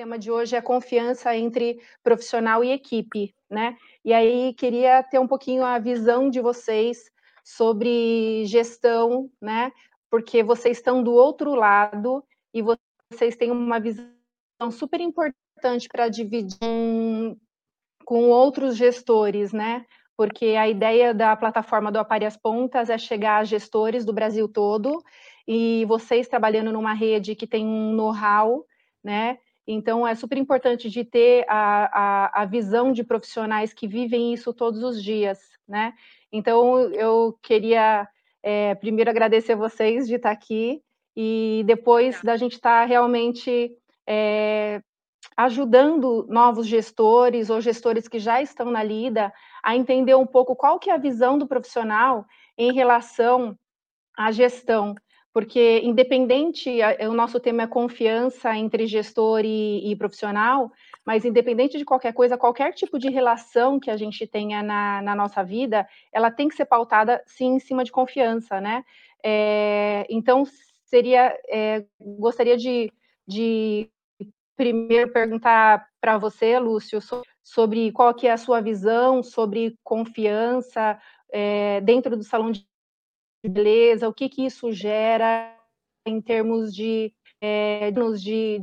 tema de hoje é confiança entre profissional e equipe, né? E aí queria ter um pouquinho a visão de vocês sobre gestão, né? Porque vocês estão do outro lado e vocês têm uma visão super importante para dividir com outros gestores, né? Porque a ideia da plataforma do Apare as Pontas é chegar a gestores do Brasil todo e vocês trabalhando numa rede que tem um know-how, né? Então, é super importante de ter a, a, a, visão de profissionais que vivem isso todos os dias, né? Então, eu queria é, primeiro agradecer a vocês de estar aqui e depois da gente estar realmente é, ajudando novos gestores ou gestores que já estão na lida a entender um pouco qual que é a visão do profissional em relação à gestão, porque independente, o nosso tema é confiança entre gestor e, e, profissional, mas independente de qualquer coisa, qualquer tipo de relação que a gente tenha na, na nossa vida, ela tem que ser pautada, sim, em cima de confiança, né? É, então, seria, é, gostaria de, de primeiro perguntar para você, Lúcio, sobre qual que é a sua visão sobre confiança é, dentro do salão de beleza, o que, que isso gera em termos de é, de,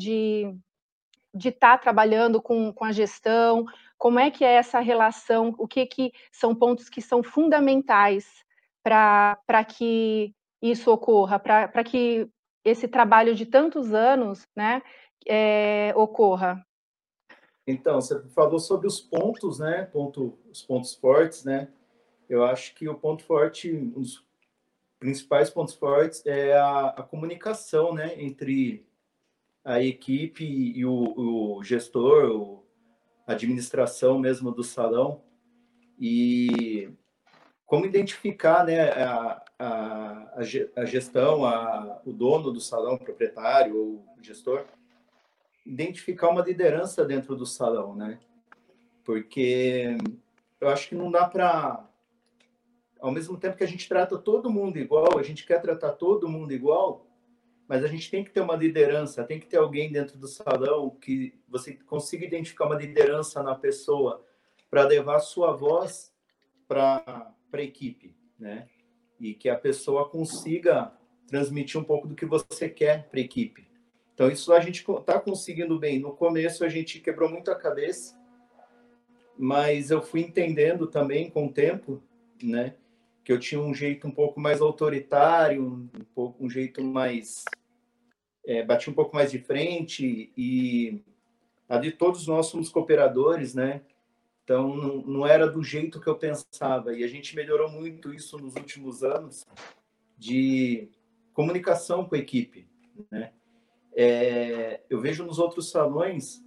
de estar tá trabalhando com, com a gestão, como é que é essa relação, o que, que são pontos que são fundamentais para que isso ocorra, para que esse trabalho de tantos anos né, é, ocorra? Então, você falou sobre os pontos, né? Ponto, os pontos fortes, né? Eu acho que o ponto forte, um dos principais pontos fortes é a, a comunicação, né? Entre a equipe e o, o gestor, a administração mesmo do salão. E como identificar né, a, a, a gestão, a, o dono do salão, o proprietário ou gestor, identificar uma liderança dentro do salão, né? Porque eu acho que não dá para ao mesmo tempo que a gente trata todo mundo igual, a gente quer tratar todo mundo igual, mas a gente tem que ter uma liderança, tem que ter alguém dentro do salão que você consiga identificar uma liderança na pessoa para levar sua voz para a equipe, né? E que a pessoa consiga transmitir um pouco do que você quer para a equipe. Então, isso a gente está conseguindo bem. No começo, a gente quebrou muito a cabeça, mas eu fui entendendo também com o tempo, né? Que eu tinha um jeito um pouco mais autoritário, um, pouco, um jeito mais. É, bati um pouco mais de frente e ali todos nós somos cooperadores, né? Então, não, não era do jeito que eu pensava. E a gente melhorou muito isso nos últimos anos de comunicação com a equipe, né? É, eu vejo nos outros salões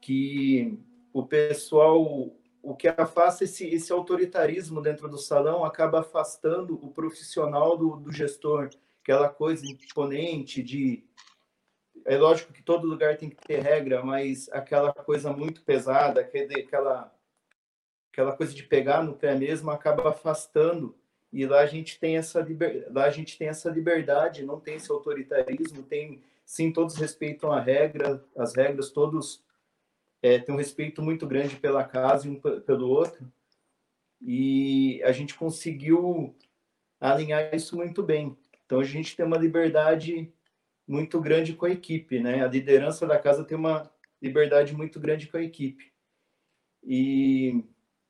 que o pessoal, o que afasta esse, esse autoritarismo dentro do salão acaba afastando o profissional do, do gestor, aquela coisa imponente de é lógico que todo lugar tem que ter regra, mas aquela coisa muito pesada, aquela, aquela coisa de pegar no pé mesmo, acaba afastando. E lá a gente tem essa liber, lá a gente tem essa liberdade, não tem esse autoritarismo, tem sim, todos respeitam a regra, as regras, todos é, têm um respeito muito grande pela casa e um pelo outro. E a gente conseguiu alinhar isso muito bem. Então a gente tem uma liberdade muito grande com a equipe, né? A liderança da casa tem uma liberdade muito grande com a equipe. E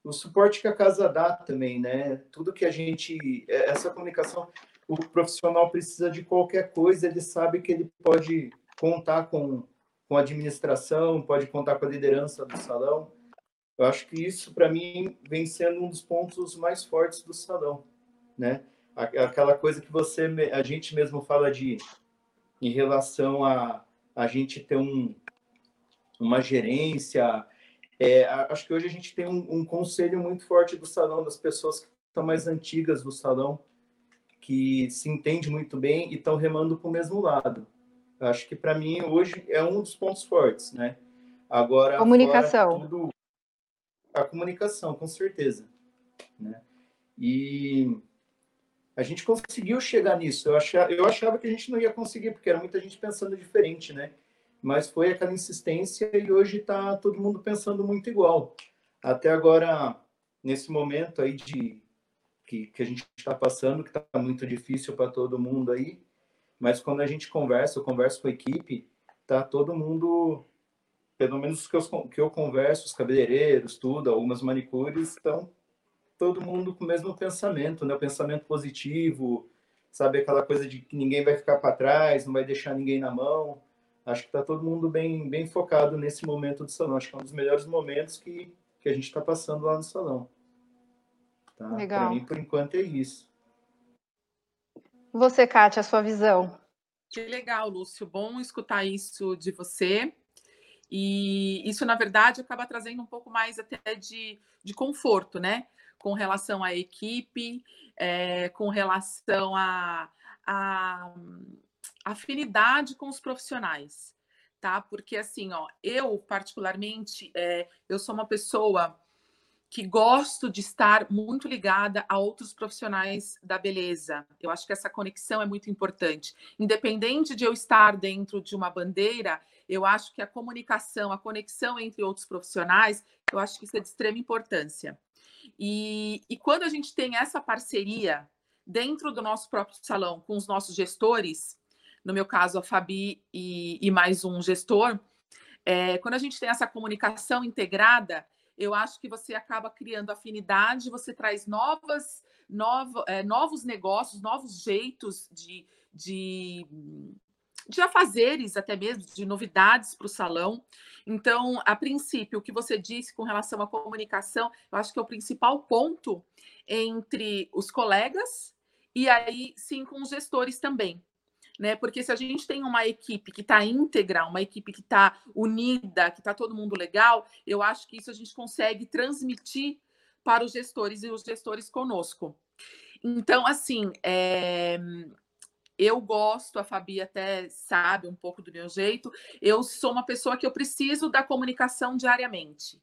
o suporte que a casa dá também, né? Tudo que a gente essa comunicação o profissional precisa de qualquer coisa, ele sabe que ele pode contar com, com a administração, pode contar com a liderança do salão. Eu acho que isso, para mim, vem sendo um dos pontos mais fortes do salão, né? Aquela coisa que você, a gente mesmo fala de, em relação a a gente ter um, uma gerência. É, acho que hoje a gente tem um, um conselho muito forte do salão, das pessoas que estão mais antigas do salão, que se entende muito bem e estão remando para o mesmo lado. Acho que para mim hoje é um dos pontos fortes, né? Agora comunicação, tudo, a comunicação, com certeza, né? E a gente conseguiu chegar nisso. Eu achava, eu achava que a gente não ia conseguir porque era muita gente pensando diferente, né? mas foi aquela insistência e hoje está todo mundo pensando muito igual. Até agora, nesse momento aí de que, que a gente está passando, que está muito difícil para todo mundo aí, mas quando a gente conversa, eu converso com a equipe, tá todo mundo, pelo menos os que eu, que eu converso, os cabeleireiros, tudo, algumas manicures, estão todo mundo com o mesmo pensamento, né? O pensamento positivo, sabe aquela coisa de que ninguém vai ficar para trás, não vai deixar ninguém na mão. Acho que está todo mundo bem, bem focado nesse momento do salão. Acho que é um dos melhores momentos que, que a gente está passando lá no salão. Tá? Para mim, por enquanto, é isso. Você, Kátia, a sua visão. Que legal, Lúcio. Bom escutar isso de você. E isso, na verdade, acaba trazendo um pouco mais até de, de conforto, né? Com relação à equipe, é, com relação à afinidade com os profissionais, tá? Porque assim, ó, eu particularmente, é, eu sou uma pessoa que gosto de estar muito ligada a outros profissionais da beleza. Eu acho que essa conexão é muito importante. Independente de eu estar dentro de uma bandeira, eu acho que a comunicação, a conexão entre outros profissionais, eu acho que isso é de extrema importância. E, e quando a gente tem essa parceria dentro do nosso próprio salão com os nossos gestores, no meu caso a Fabi e, e mais um gestor, é, quando a gente tem essa comunicação integrada, eu acho que você acaba criando afinidade, você traz novas, novo, é, novos negócios, novos jeitos de, de, de afazeres, até mesmo, de novidades para o salão. Então, a princípio, o que você disse com relação à comunicação, eu acho que é o principal ponto entre os colegas e aí sim com os gestores também né? Porque se a gente tem uma equipe que está íntegra, uma equipe que está unida, que está todo mundo legal, eu acho que isso a gente consegue transmitir para os gestores e os gestores conosco. Então, assim, é... eu gosto, a Fabi até sabe um pouco do meu jeito, eu sou uma pessoa que eu preciso da comunicação diariamente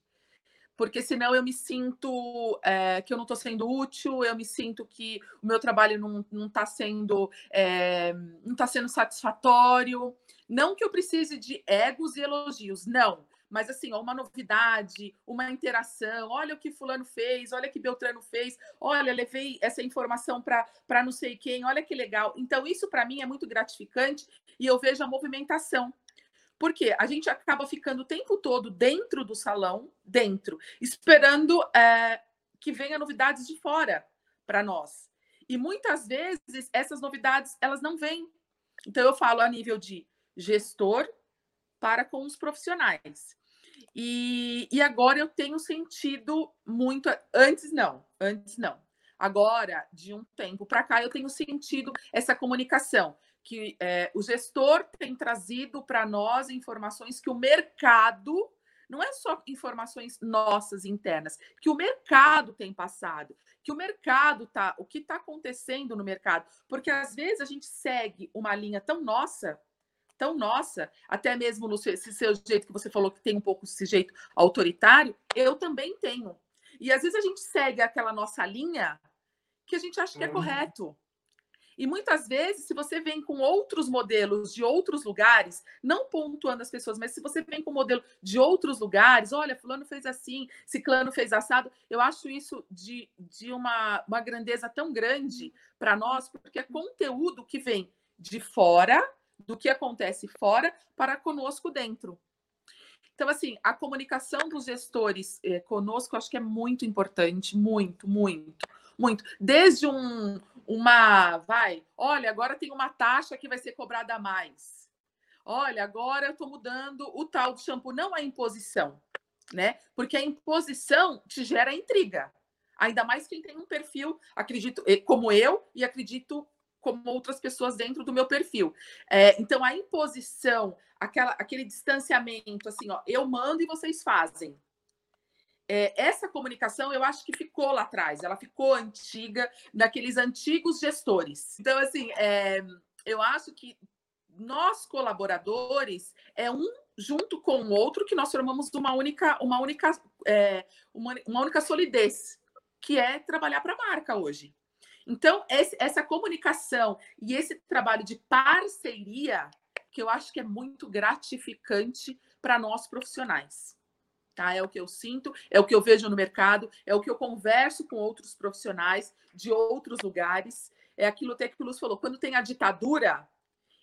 porque senão eu me sinto é, que eu não estou sendo útil, eu me sinto que o meu trabalho não está sendo é, não está sendo satisfatório. Não que eu precise de egos e elogios, não. Mas assim, ó, uma novidade, uma interação, olha o que fulano fez, olha o que Beltrano fez, olha, levei essa informação para não sei quem, olha que legal. Então, isso para mim é muito gratificante e eu vejo a movimentação porque a gente acaba ficando o tempo todo dentro do salão, dentro, esperando é, que venha novidades de fora para nós. E muitas vezes essas novidades elas não vêm. Então eu falo a nível de gestor para com os profissionais. E, e agora eu tenho sentido muito. Antes não, antes não. Agora, de um tempo para cá, eu tenho sentido essa comunicação que é, o gestor tem trazido para nós informações que o mercado não é só informações nossas internas, que o mercado tem passado, que o mercado tá, o que está acontecendo no mercado, porque às vezes a gente segue uma linha tão nossa, tão nossa, até mesmo no seu, esse seu jeito que você falou que tem um pouco esse jeito autoritário, eu também tenho. E às vezes a gente segue aquela nossa linha que a gente acha que é uhum. correto. E muitas vezes, se você vem com outros modelos de outros lugares, não pontuando as pessoas, mas se você vem com modelo de outros lugares, olha, fulano fez assim, ciclano fez assado, eu acho isso de, de uma, uma grandeza tão grande para nós, porque é conteúdo que vem de fora, do que acontece fora, para conosco dentro. Então, assim, a comunicação dos gestores eh, conosco, acho que é muito importante, muito, muito, muito. Desde um, uma, vai, olha, agora tem uma taxa que vai ser cobrada a mais. Olha, agora eu estou mudando o tal do shampoo, não a imposição, né? Porque a imposição te gera intriga. Ainda mais quem tem um perfil, acredito, como eu, e acredito como outras pessoas dentro do meu perfil. É, então, a imposição, aquela, aquele distanciamento, assim, ó, eu mando e vocês fazem é, essa comunicação eu acho que ficou lá atrás, ela ficou antiga, daqueles antigos gestores. Então, assim, é, eu acho que nós colaboradores é um junto com o outro que nós formamos uma única, uma única, é, uma, uma única solidez, que é trabalhar para a marca hoje. Então, esse, essa comunicação e esse trabalho de parceria que eu acho que é muito gratificante para nós profissionais. Tá? É o que eu sinto, é o que eu vejo no mercado, é o que eu converso com outros profissionais de outros lugares. É aquilo até que o Luz falou: quando tem a ditadura,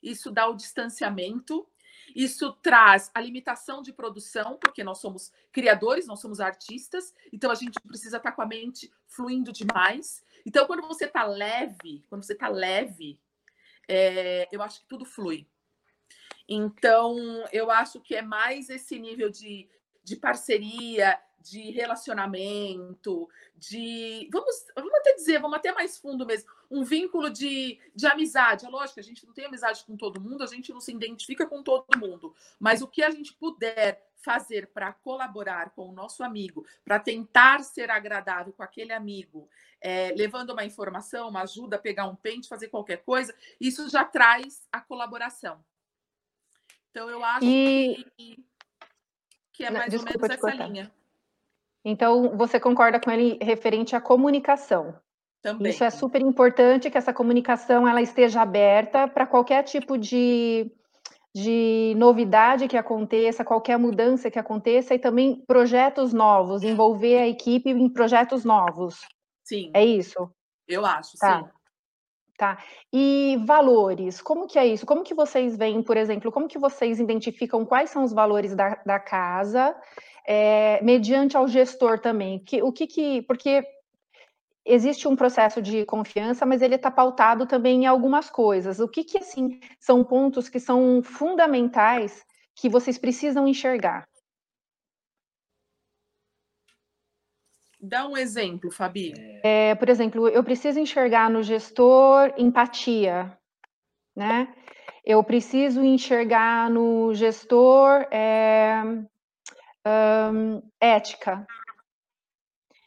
isso dá o distanciamento, isso traz a limitação de produção, porque nós somos criadores, nós somos artistas, então a gente precisa estar com a mente fluindo demais. Então, quando você está leve, quando você está leve, é, eu acho que tudo flui. Então, eu acho que é mais esse nível de, de parceria, de relacionamento, de. Vamos, vamos até dizer, vamos até mais fundo mesmo, um vínculo de, de amizade. É lógico, a gente não tem amizade com todo mundo, a gente não se identifica com todo mundo, mas o que a gente puder fazer para colaborar com o nosso amigo, para tentar ser agradável com aquele amigo, é, levando uma informação, uma ajuda pegar um pente, fazer qualquer coisa, isso já traz a colaboração. Então, eu acho e... que, que é mais Desculpa ou menos essa cortar. linha. Então, você concorda com ele referente à comunicação? Também. Isso é super importante que essa comunicação ela esteja aberta para qualquer tipo de, de novidade que aconteça, qualquer mudança que aconteça e também projetos novos, envolver a equipe em projetos novos. Sim. É isso? Eu acho, tá. sim. Tá. E valores, como que é isso? Como que vocês veem, por exemplo, como que vocês identificam quais são os valores da, da casa, é, mediante ao gestor também? Que, o que que, porque existe um processo de confiança, mas ele está pautado também em algumas coisas. O que que, assim, são pontos que são fundamentais que vocês precisam enxergar? Dá um exemplo, Fabi. É, por exemplo, eu preciso enxergar no gestor empatia, né? Eu preciso enxergar no gestor é, um, ética.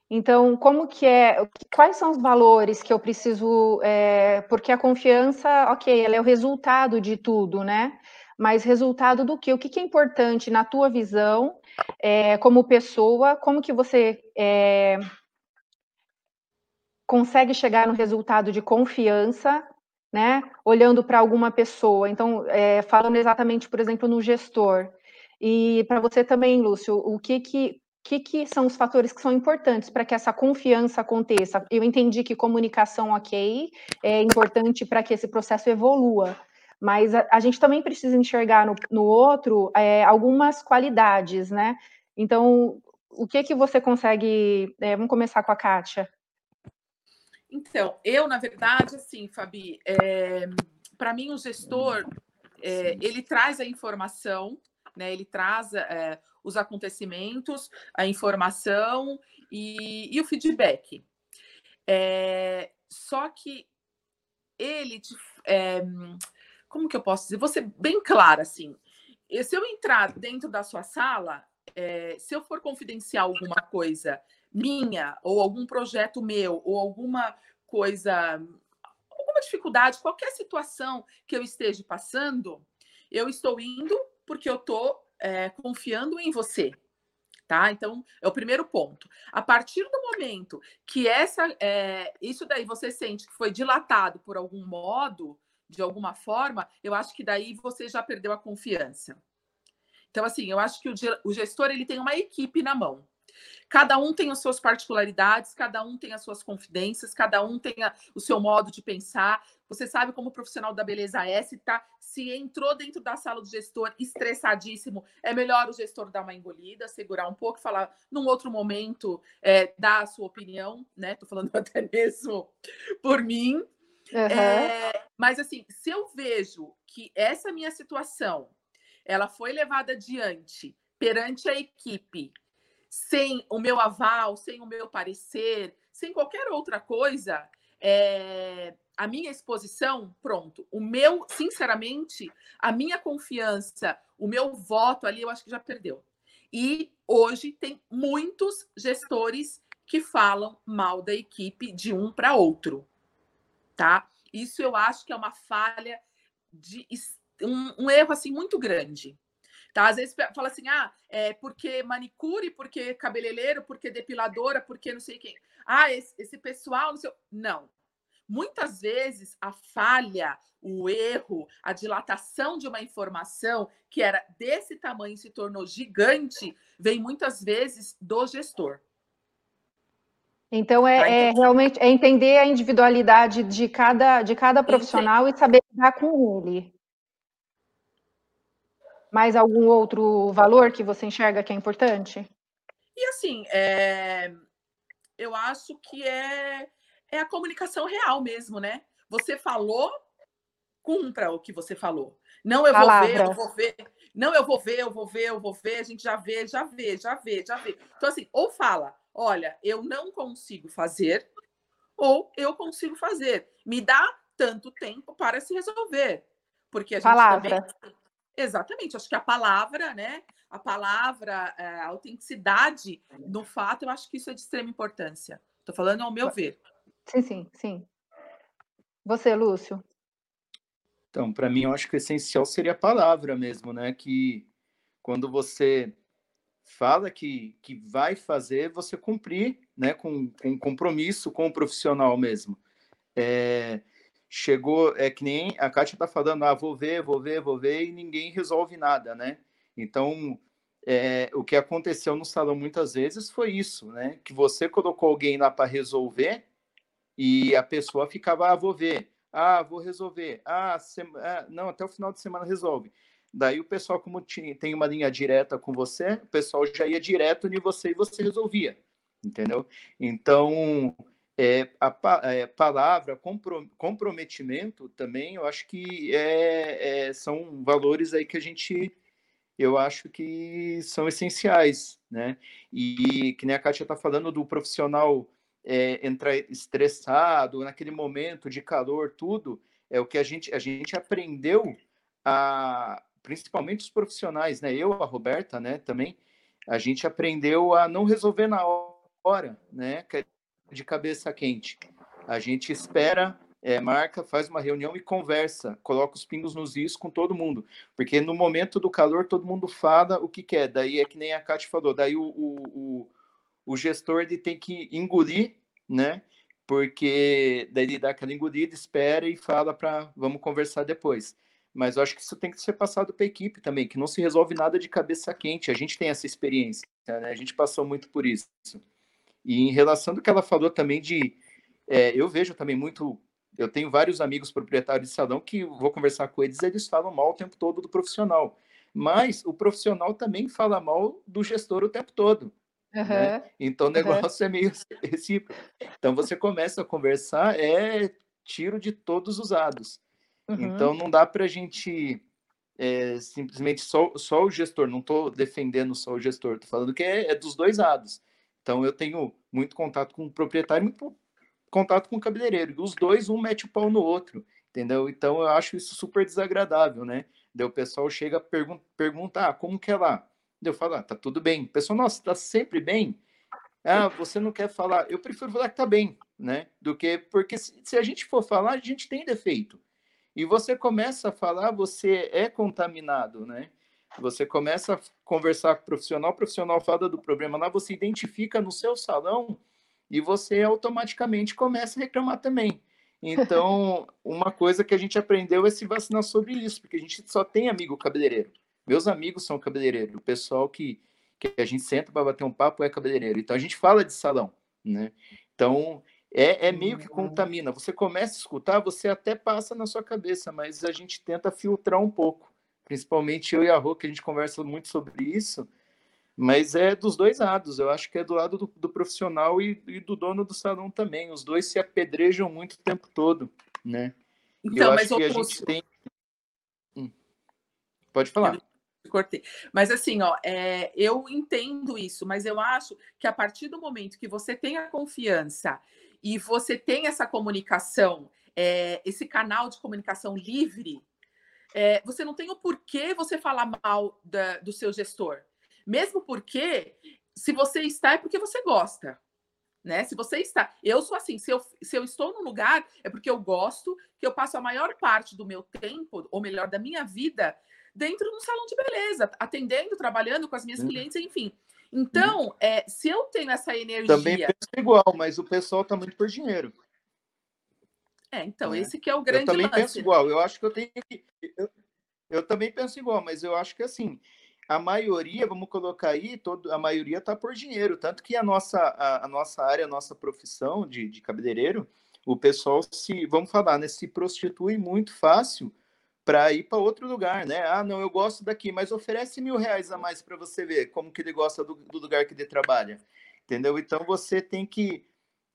Então, como que é? Quais são os valores que eu preciso? É, porque a confiança, ok, ela é o resultado de tudo, né? Mas resultado do quê? O que, que é importante na tua visão é, como pessoa, como que você é, consegue chegar no resultado de confiança, né? Olhando para alguma pessoa. Então, é, falando exatamente, por exemplo, no gestor. E para você também, Lúcio, o que que, que que são os fatores que são importantes para que essa confiança aconteça? Eu entendi que comunicação ok é importante para que esse processo evolua, mas a, a gente também precisa enxergar no, no outro é, algumas qualidades, né? Então, o que que você consegue... É, vamos começar com a Kátia. Então, eu, na verdade, assim, Fabi, é, para mim o gestor, é, ele traz a informação, né, ele traz é, os acontecimentos, a informação e, e o feedback. É, só que ele é, como que eu posso dizer? Você bem claro assim. Se eu entrar dentro da sua sala, é, se eu for confidenciar alguma coisa minha, ou algum projeto meu, ou alguma coisa, alguma dificuldade, qualquer situação que eu esteja passando, eu estou indo porque eu estou é, confiando em você. Tá? Então, é o primeiro ponto. A partir do momento que essa, é, isso daí você sente que foi dilatado por algum modo, de alguma forma, eu acho que daí você já perdeu a confiança. Então, assim, eu acho que o, gestor ele tem uma equipe na mão. Cada um tem as suas particularidades, cada um tem as suas confidências, cada um tem a, o seu modo de pensar. Você sabe como o profissional da beleza é, se, tá, se entrou dentro da sala do gestor estressadíssimo, é melhor o gestor dar uma engolida, segurar um pouco, falar num outro momento, é, dar a sua opinião, né? Tô falando até mesmo por mim. Uhum. É, mas assim, se eu vejo que essa minha situação ela foi levada adiante perante a equipe sem o meu aval, sem o meu parecer, sem qualquer outra coisa, é, a minha exposição, pronto. O meu, sinceramente, a minha confiança, o meu voto ali, eu acho que já perdeu. E hoje tem muitos gestores que falam mal da equipe de um para outro, tá? Isso eu acho que é uma falha de um, um erro assim muito grande. Tá? Às vezes fala assim, ah, é porque manicure, porque cabeleireiro, porque depiladora, porque não sei quem. Ah, esse, esse pessoal, não sei... Não. muitas vezes a falha, o erro, a dilatação de uma informação que era desse tamanho se tornou gigante, vem muitas vezes do gestor. Então é, é realmente é entender a individualidade de cada, de cada profissional e saber lidar com ele. Mais algum outro valor que você enxerga que é importante? E assim, é... eu acho que é, é a comunicação real mesmo, né? Você falou, cumpra o que você falou. Não, eu Palavra. vou ver, eu vou ver. Não, eu vou ver, eu vou ver, eu vou ver. A gente já vê, já vê, já vê, já vê. Então, assim, ou fala, olha, eu não consigo fazer, ou eu consigo fazer. Me dá tanto tempo para se resolver. Porque a gente Palavra. também. Exatamente, acho que a palavra, né? A palavra, é, a autenticidade no fato, eu acho que isso é de extrema importância. Estou falando ao meu ver. Sim, sim, sim. Você, Lúcio? Então, para mim, eu acho que o essencial seria a palavra mesmo, né? Que quando você fala que, que vai fazer, você cumprir, né? Com, com compromisso com o profissional mesmo. É, chegou, é que nem a Kátia está falando, ah, vou ver, vou ver, vou ver, e ninguém resolve nada, né? Então, é, o que aconteceu no salão muitas vezes foi isso, né? Que você colocou alguém lá para resolver e a pessoa ficava, ah, vou ver. Ah, vou resolver. Ah, ah, não, até o final de semana resolve. Daí o pessoal, como tem uma linha direta com você, o pessoal já ia direto em você e você resolvia, entendeu? Então, é, a, é, palavra, compro, comprometimento também, eu acho que é, é, são valores aí que a gente, eu acho que são essenciais, né? E que nem a Kátia está falando do profissional é, entrar estressado, naquele momento de calor, tudo, é o que a gente, a gente aprendeu, a, principalmente os profissionais, né? Eu, a Roberta, né, também, a gente aprendeu a não resolver na hora, né, é de cabeça quente. A gente espera, é, marca, faz uma reunião e conversa, coloca os pingos nos is com todo mundo, porque no momento do calor todo mundo fala o que quer, daí é que nem a Kátia falou, daí o, o, o o gestor ele tem que engolir, né? Porque daí ele dá aquela engolida, espera e fala para vamos conversar depois. Mas eu acho que isso tem que ser passado para a equipe também, que não se resolve nada de cabeça quente. A gente tem essa experiência, né? A gente passou muito por isso. E em relação do que ela falou também de, é, eu vejo também muito, eu tenho vários amigos proprietários de salão que vou conversar com eles, eles falam mal o tempo todo do profissional. Mas o profissional também fala mal do gestor o tempo todo. Uhum. Né? Então o negócio uhum. é meio recíproco. Então você começa a conversar, é tiro de todos os lados. Uhum. Então não dá para a gente é, simplesmente só, só o gestor, não estou defendendo só o gestor, estou falando que é, é, dos dois lados. Então eu tenho muito contato com o proprietário, muito contato com o cabeleireiro. Os dois, um mete o pau no outro, entendeu? Então eu acho isso super desagradável, né? Daí o pessoal chega a pergun perguntar ah, como que é lá? Eu falo, ah, tá tudo bem. Pessoal, nossa, tá sempre bem. Ah, você não quer falar. Eu prefiro falar que tá bem, né? Do que porque se, se a gente for falar, a gente tem defeito. E você começa a falar, você é contaminado, né? Você começa a conversar com o profissional, o profissional fala do problema lá, você identifica no seu salão e você automaticamente começa a reclamar também. Então, uma coisa que a gente aprendeu é se vacinar sobre isso, porque a gente só tem amigo cabeleireiro. Meus amigos são cabeleireiros, o pessoal que, que a gente senta para bater um papo é cabeleireiro. Então a gente fala de salão, né? Então é, é meio que contamina. Você começa a escutar, você até passa na sua cabeça, mas a gente tenta filtrar um pouco. Principalmente eu e a Rô, que a gente conversa muito sobre isso, mas é dos dois lados. Eu acho que é do lado do, do profissional e, e, do dono do salão também. Os dois se apedrejam muito o tempo todo, né? Então, eu mas acho que a gente tem. Hum. Pode falar cortei. Mas assim, ó, é, eu entendo isso, mas eu acho que a partir do momento que você tem a confiança e você tem essa comunicação, é, esse canal de comunicação livre, é, você não tem o porquê você falar mal da, do seu gestor. Mesmo porque, se você está, é porque você gosta. Né? Se você está, eu sou assim, se eu, se eu estou no lugar, é porque eu gosto, que eu passo a maior parte do meu tempo, ou melhor, da minha vida, dentro de um salão de beleza, atendendo, trabalhando com as minhas uhum. clientes, enfim. Então, uhum. é, se eu tenho essa energia. Também penso igual, mas o pessoal está muito por dinheiro. É, então, né? esse que é o grande Eu também lance. penso igual. Eu acho que eu tenho que. Eu, eu, também penso igual, mas eu acho que assim, a maioria, vamos colocar aí, todo, a maioria está por dinheiro. Tanto que a nossa, a, a, nossa área, a nossa profissão de, de cabeleireiro, o pessoal se, vamos falar, né, se prostitui muito fácil para ir para outro lugar, né? Ah, não, eu gosto daqui, mas oferece mil reais a mais para você ver como que ele gosta do, do, lugar que ele trabalha, entendeu? Então você tem que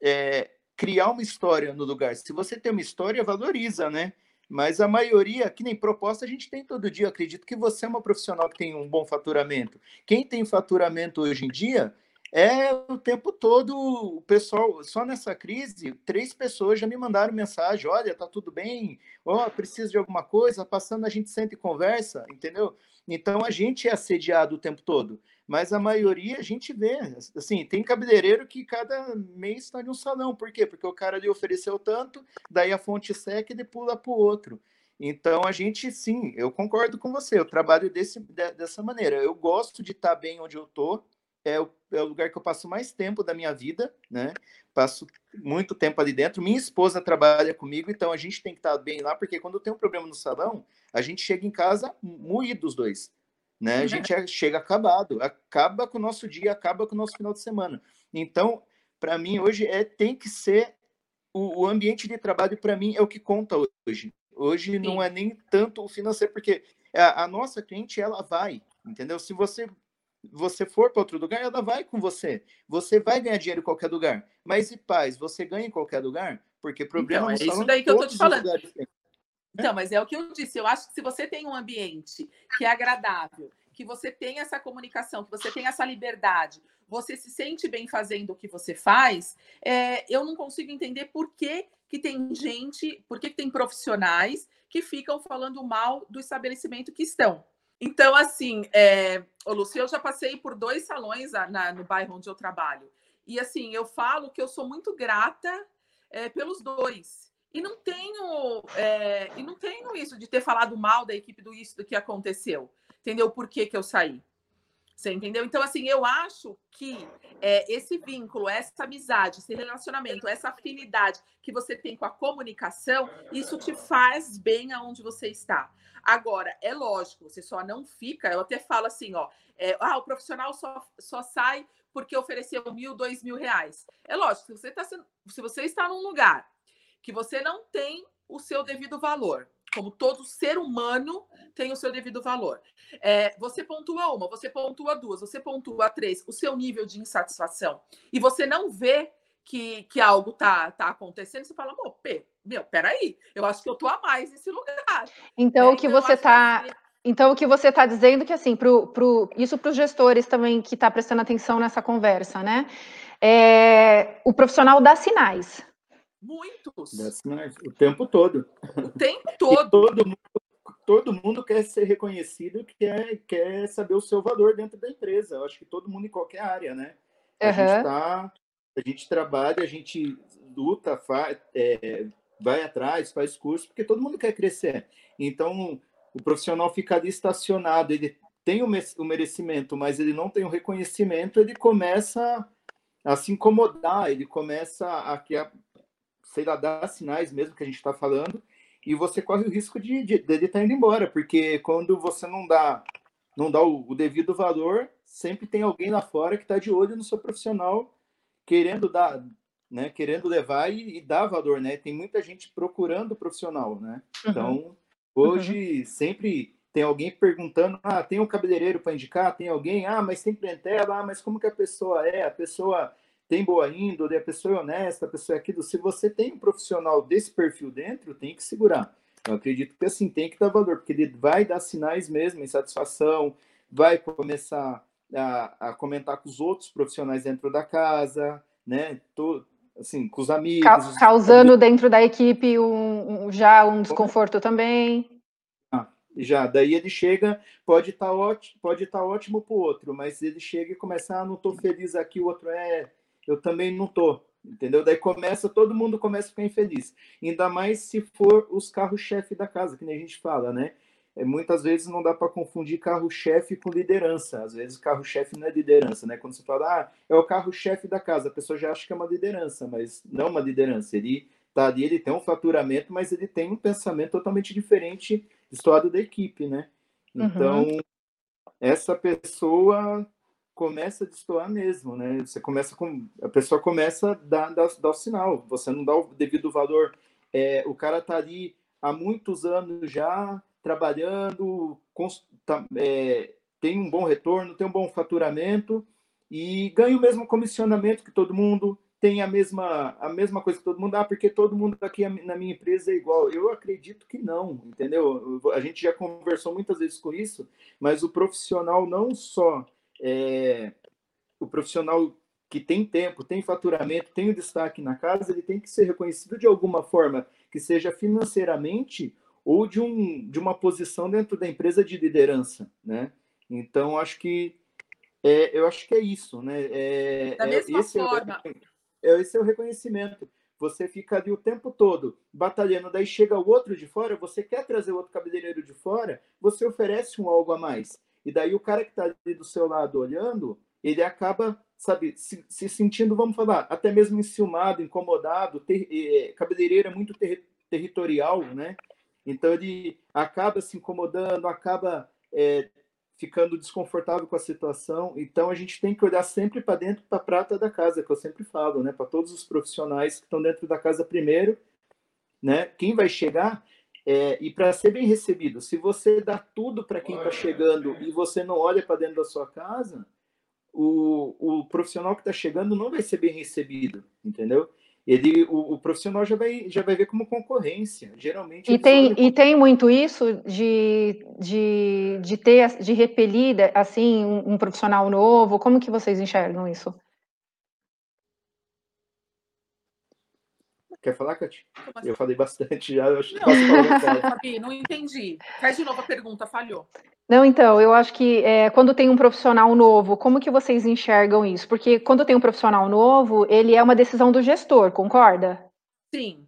é, criar uma história no lugar. Se você tem uma história, valoriza, né? Mas a maioria, que nem proposta, a gente tem todo dia. Eu acredito que você é uma profissional que tem um bom faturamento. Quem tem faturamento hoje em dia é o tempo todo o pessoal, só nessa crise, três pessoas já me mandaram mensagem: olha, tá tudo bem, ó, oh, precisa de alguma coisa, passando a gente senta e conversa, entendeu? Então a gente é assediado o tempo todo mas a maioria a gente vê. Assim, tem cabeleireiro que cada mês está em um salão. Por quê? Porque o cara lhe ofereceu tanto, daí a fonte seca e ele pula para o outro. Então a gente, sim, eu concordo com você. Eu trabalho desse, dessa maneira. Eu gosto de estar tá bem onde eu estou. É o, é o lugar que eu passo mais tempo da minha vida, né? Passo muito tempo ali dentro. Minha esposa trabalha comigo, então a gente tem que estar bem lá, porque quando tem um problema no salão, a gente chega em casa moído os dois né? A gente é, chega acabado, acaba com o nosso dia, acaba com o nosso final de semana. Então, para mim hoje é tem que ser o, o ambiente de trabalho para mim é o que conta hoje. Hoje Sim. não é nem tanto o financeiro, porque a, a, nossa cliente ela vai, entendeu? Se você você for para outro lugar, ela vai com você. Você vai ganhar dinheiro em qualquer lugar. Mas e paz, você ganha em qualquer lugar? Porque problema então, é isso daí que eu tô te falando. Então, mas é o que eu disse. Eu acho que se você tem um ambiente que é agradável, que você tem essa comunicação, que você tem essa liberdade, você se sente bem fazendo o que você faz, é, eu não consigo entender por que, que tem gente, por que, que tem profissionais que ficam falando mal do estabelecimento que estão. Então, assim, é, ô eu já passei por dois salões na, no bairro onde eu trabalho. E assim, eu falo que eu sou muito grata é, pelos dois e não tenho é, e não tenho isso de ter falado mal da equipe do isso do que aconteceu. Entendeu por que, que eu saí? Você entendeu? Então, assim, eu acho que é, esse vínculo, essa amizade, esse relacionamento, essa afinidade que você tem com a comunicação, isso te faz bem aonde você está. Agora, é lógico, você só não fica, eu até falo assim, ó, é, ah, o profissional só, só sai porque ofereceu mil, dois mil reais. É lógico, se você, tá, se você está num lugar que você não tem o seu devido valor. Como todo ser humano tem o seu devido valor. É, você pontua uma, você pontua duas, você pontua três, o seu nível de insatisfação, e você não vê que, que algo tá, tá acontecendo, você fala, meu, peraí, eu acho que eu tô a mais nesse lugar. Então, é, o que então, você está. Que... Então, o que você está dizendo é que, assim, pro, pro, isso para os gestores também que está prestando atenção nessa conversa, né? É, o profissional dá sinais. Muitos. O tempo todo. O tempo todo. todo, mundo, todo mundo quer ser reconhecido, quer, quer saber o seu valor dentro da empresa. Eu acho que todo mundo em qualquer área, né? A, uhum. gente, tá, a gente trabalha, a gente luta, faz, é, vai atrás, faz curso, porque todo mundo quer crescer. Então, o profissional fica ali estacionado, ele tem o merecimento, mas ele não tem o reconhecimento, ele começa a se incomodar, ele começa a, sei lá, dar sinais mesmo que a gente está falando, e você corre o risco de, de, de ele estar tá indo embora, porque quando você não dá não dá o, o devido valor, sempre tem alguém lá fora que está de olho no seu profissional, querendo dar, né, querendo levar e, e, dar valor, né? Tem muita gente procurando o profissional, né? Uhum. Então, hoje uhum. sempre tem alguém perguntando, ah, tem um cabeleireiro para indicar, tem alguém, ah, mas tem clientela, ah, mas como que a pessoa é? A pessoa tem boa índole, a pessoa é honesta, a pessoa é aquilo. Se você tem um profissional desse perfil dentro, tem que segurar. Eu acredito que assim tem que dar valor, porque ele vai dar sinais mesmo, insatisfação, vai começar a, a comentar com os outros profissionais dentro da casa, né? Tô, assim, com os amigos. Causando amigos. dentro da equipe um, um, já um desconforto também. Ah, já, daí ele chega, pode estar tá ótimo, pode estar tá ótimo para o outro, mas ele chega e começa, ah, não estou feliz aqui, o outro é eu também não tô, entendeu? Daí começa, todo mundo começa a ficar infeliz. Ainda mais se for os carros-chefe da casa, que nem a gente fala, né? É, muitas vezes não dá para confundir carro-chefe com liderança. Às vezes carro-chefe não é liderança, né? Quando você fala, ah, é o carro-chefe da casa, a pessoa já acha que é uma liderança, mas não uma liderança. Ele tá ali, ele tem um faturamento, mas ele tem um pensamento totalmente diferente do lado da equipe, né? Então, uhum. essa pessoa começa a destoar mesmo, né? Você começa com a pessoa começa a dar, dar, dar o sinal, você não dá o devido valor. É, o cara tá ali há muitos anos já trabalhando, tá, é, tem um bom retorno, tem um bom faturamento e ganha o mesmo comissionamento que todo mundo, tem a mesma, a mesma coisa que todo mundo, ah, porque todo mundo aqui na minha empresa é igual. Eu acredito que não, entendeu? A gente já conversou muitas vezes com isso, mas o profissional não só é, o profissional que tem tempo, tem faturamento, tem o destaque na casa, ele tem que ser reconhecido de alguma forma, que seja financeiramente ou de, um, de uma posição dentro da empresa de liderança, né? Então, acho que é, eu acho que é isso, né? É, da é, mesma forma. É, é, esse é o reconhecimento. Você fica ali o tempo todo batalhando, daí chega o outro de fora, você quer trazer o outro cabeleireiro de fora, você oferece um algo a mais. E daí o cara que está ali do seu lado olhando, ele acaba, sabe, se, se sentindo, vamos falar, até mesmo enciumado, incomodado, ter, é, cabeleireiro é muito ter, territorial, né? Então ele acaba se incomodando, acaba é, ficando desconfortável com a situação. Então a gente tem que olhar sempre para dentro, para a prata da casa, que eu sempre falo, né? Para todos os profissionais que estão dentro da casa primeiro, né? Quem vai chegar é, e para ser bem recebido, se você dá tudo para quem está chegando e você não olha para dentro da sua casa, o, o profissional que está chegando não vai ser bem recebido, entendeu? Ele, o, o, profissional já vai, já vai ver como concorrência. Geralmente. E tem, e tem muito isso de, de, de ter, de repelir assim um, um profissional novo. Como que vocês enxergam isso? Quer falar, Cati? Assim? Eu falei bastante já. Eu acho não, que Fabi, não entendi. Faz de novo a pergunta, falhou. Não, então, eu acho que é, quando tem um profissional novo, como que vocês enxergam isso? Porque quando tem um profissional novo, ele é uma decisão do gestor, concorda? Sim.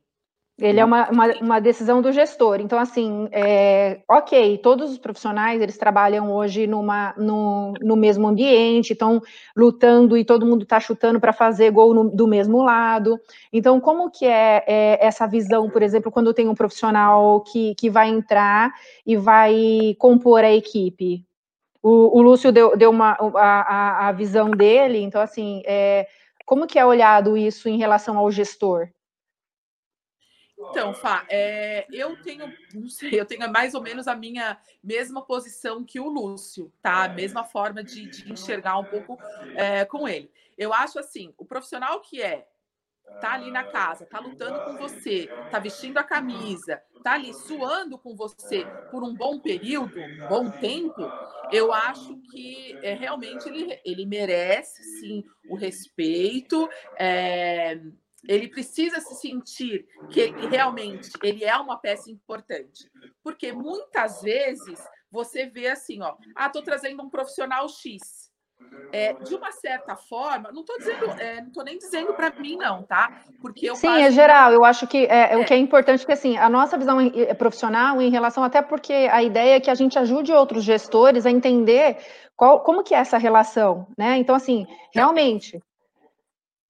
Ele é uma, uma, uma, decisão do gestor. Então, assim, é, ok, todos os profissionais, eles trabalham hoje numa, no, no mesmo ambiente, estão lutando e todo mundo está chutando para fazer gol no, do mesmo lado. Então, como que é, é, essa visão, por exemplo, quando tem um profissional que, que vai entrar e vai compor a equipe? O, o Lúcio deu, deu uma, a, a, visão dele, então, assim, é, como que é olhado isso em relação ao gestor? Então, Fá, é, eu tenho, não sei, eu tenho mais ou menos a minha mesma posição que o Lúcio, tá? A mesma forma de, de enxergar um pouco é, com ele. Eu acho assim, o profissional que é tá ali na casa, tá lutando com você, tá vestindo a camisa, tá ali suando com você por um bom período, um bom tempo, eu acho que é, realmente ele, ele merece sim o respeito. É, ele precisa se sentir que ele, realmente ele é uma peça importante. Porque muitas vezes você vê assim, ó, ah, tô trazendo um profissional X. É, de uma certa forma, não estou dizendo, é, não tô nem dizendo para mim não, tá? Porque eu sim, é geral. Eu acho que é, o que é importante que assim a nossa visão é profissional em relação até porque a ideia é que a gente ajude outros gestores a entender qual, como que é essa relação, né? Então assim, realmente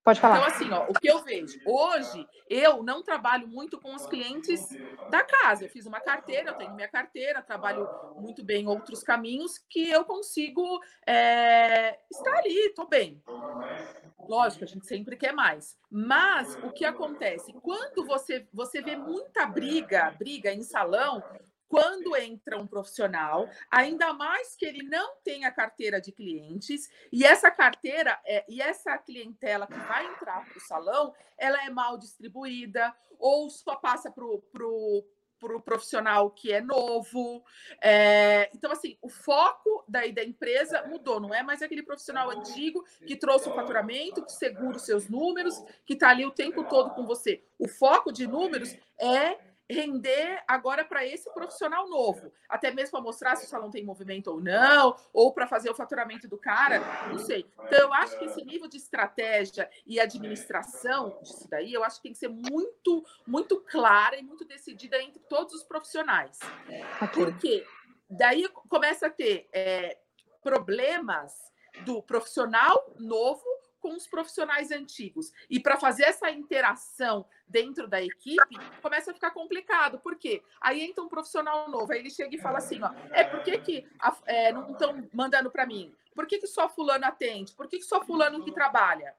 Pode falar. Então, assim, ó, o que eu vejo, hoje eu não trabalho muito com os clientes da casa. Eu fiz uma carteira, eu tenho minha carteira, trabalho muito bem outros caminhos que eu consigo é, estar ali, estou bem. Lógico, a gente sempre quer mais. Mas o que acontece? Quando você, você vê muita briga, briga em salão, quando entra um profissional, ainda mais que ele não tenha carteira de clientes, e essa carteira é, e essa clientela que vai entrar para o salão, ela é mal distribuída, ou só passa para o pro, pro profissional que é novo. É, então, assim, o foco da, da empresa mudou, não é mais aquele profissional antigo que trouxe o faturamento, que segura os seus números, que está ali o tempo todo com você. O foco de números é render agora para esse profissional novo, até mesmo para mostrar se o salão tem movimento ou não, ou para fazer o faturamento do cara, não sei. Então eu acho que esse nível de estratégia e administração disso daí, eu acho que tem que ser muito, muito clara e muito decidida entre todos os profissionais, porque daí começa a ter é, problemas do profissional novo com os profissionais antigos. E para fazer essa interação dentro da equipe, começa a ficar complicado. Por quê? Aí entra um profissional novo, aí ele chega e fala assim: ó, é por que, que é, não estão mandando para mim? Por que, que só fulano atende? Por que, que só fulano que trabalha?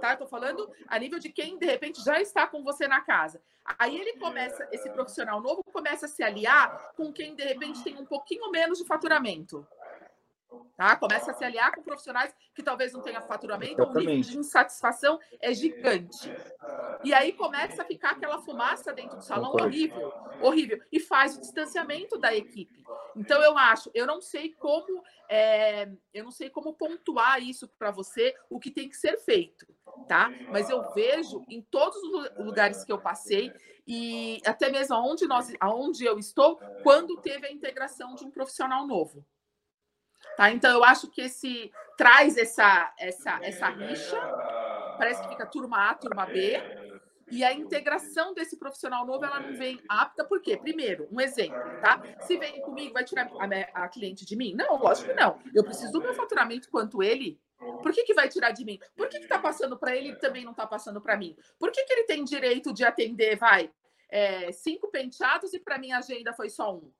Tá? Estou falando a nível de quem, de repente, já está com você na casa. Aí ele começa, esse profissional novo começa a se aliar com quem, de repente, tem um pouquinho menos de faturamento. Tá? Começa a se aliar com profissionais que talvez não tenham faturamento, Exatamente. o nível de insatisfação é gigante. E aí começa a ficar aquela fumaça dentro do salão horrível, horrível, e faz o distanciamento da equipe. Então eu acho, eu não sei como, é, eu não sei como pontuar isso para você, o que tem que ser feito, tá? Mas eu vejo em todos os lugares que eu passei e até mesmo aonde nós, aonde eu estou, quando teve a integração de um profissional novo. Tá? Então, eu acho que esse traz essa, essa, essa rixa, parece que fica turma A, turma B, e a integração desse profissional novo, ela não vem apta, por quê? Primeiro, um exemplo, tá? Se vem comigo, vai tirar a, a cliente de mim? Não, lógico que não. Eu preciso do meu faturamento quanto ele. Por que, que vai tirar de mim? Por que está passando para ele e também não está passando para mim? Por que, que ele tem direito de atender, vai, é, cinco penteados e para mim a agenda foi só um?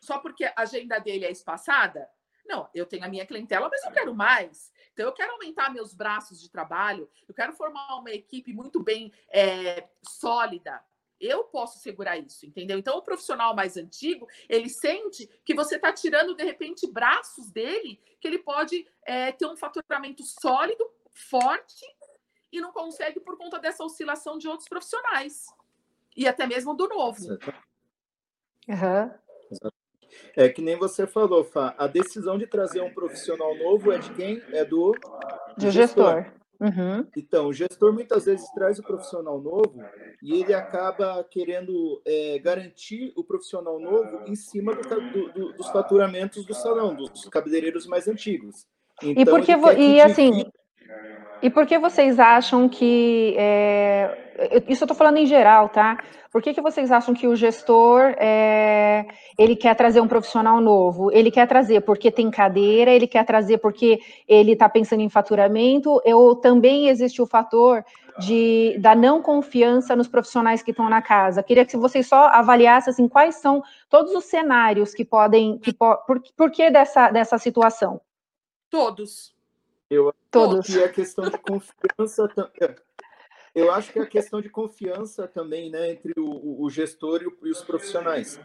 Só porque a agenda dele é espaçada? Não, eu tenho a minha clientela, mas eu quero mais. Então, eu quero aumentar meus braços de trabalho, eu quero formar uma equipe muito bem é, sólida. Eu posso segurar isso, entendeu? Então, o profissional mais antigo, ele sente que você está tirando, de repente, braços dele, que ele pode é, ter um faturamento sólido, forte, e não consegue por conta dessa oscilação de outros profissionais. E até mesmo do novo. Uhum. É que nem você falou, Fá, a decisão de trazer um profissional novo é de quem? É do, do gestor. gestor. Uhum. Então, o gestor muitas vezes traz o profissional novo e ele acaba querendo é, garantir o profissional novo em cima do, do, dos faturamentos do salão, dos cabeleireiros mais antigos. Então, e porque e assim, e por que vocês acham que. É, isso eu estou falando em geral, tá? Por que, que vocês acham que o gestor é, ele quer trazer um profissional novo? Ele quer trazer porque tem cadeira, ele quer trazer porque ele está pensando em faturamento, ou também existe o fator de, da não confiança nos profissionais que estão na casa? Queria que vocês só avaliassem assim, quais são todos os cenários que podem. Que po, por, por que dessa, dessa situação? Todos. Eu Todos. acho que a questão de confiança. É, eu acho que é a questão de confiança também, né, entre o, o gestor e, o, e, os profissionais.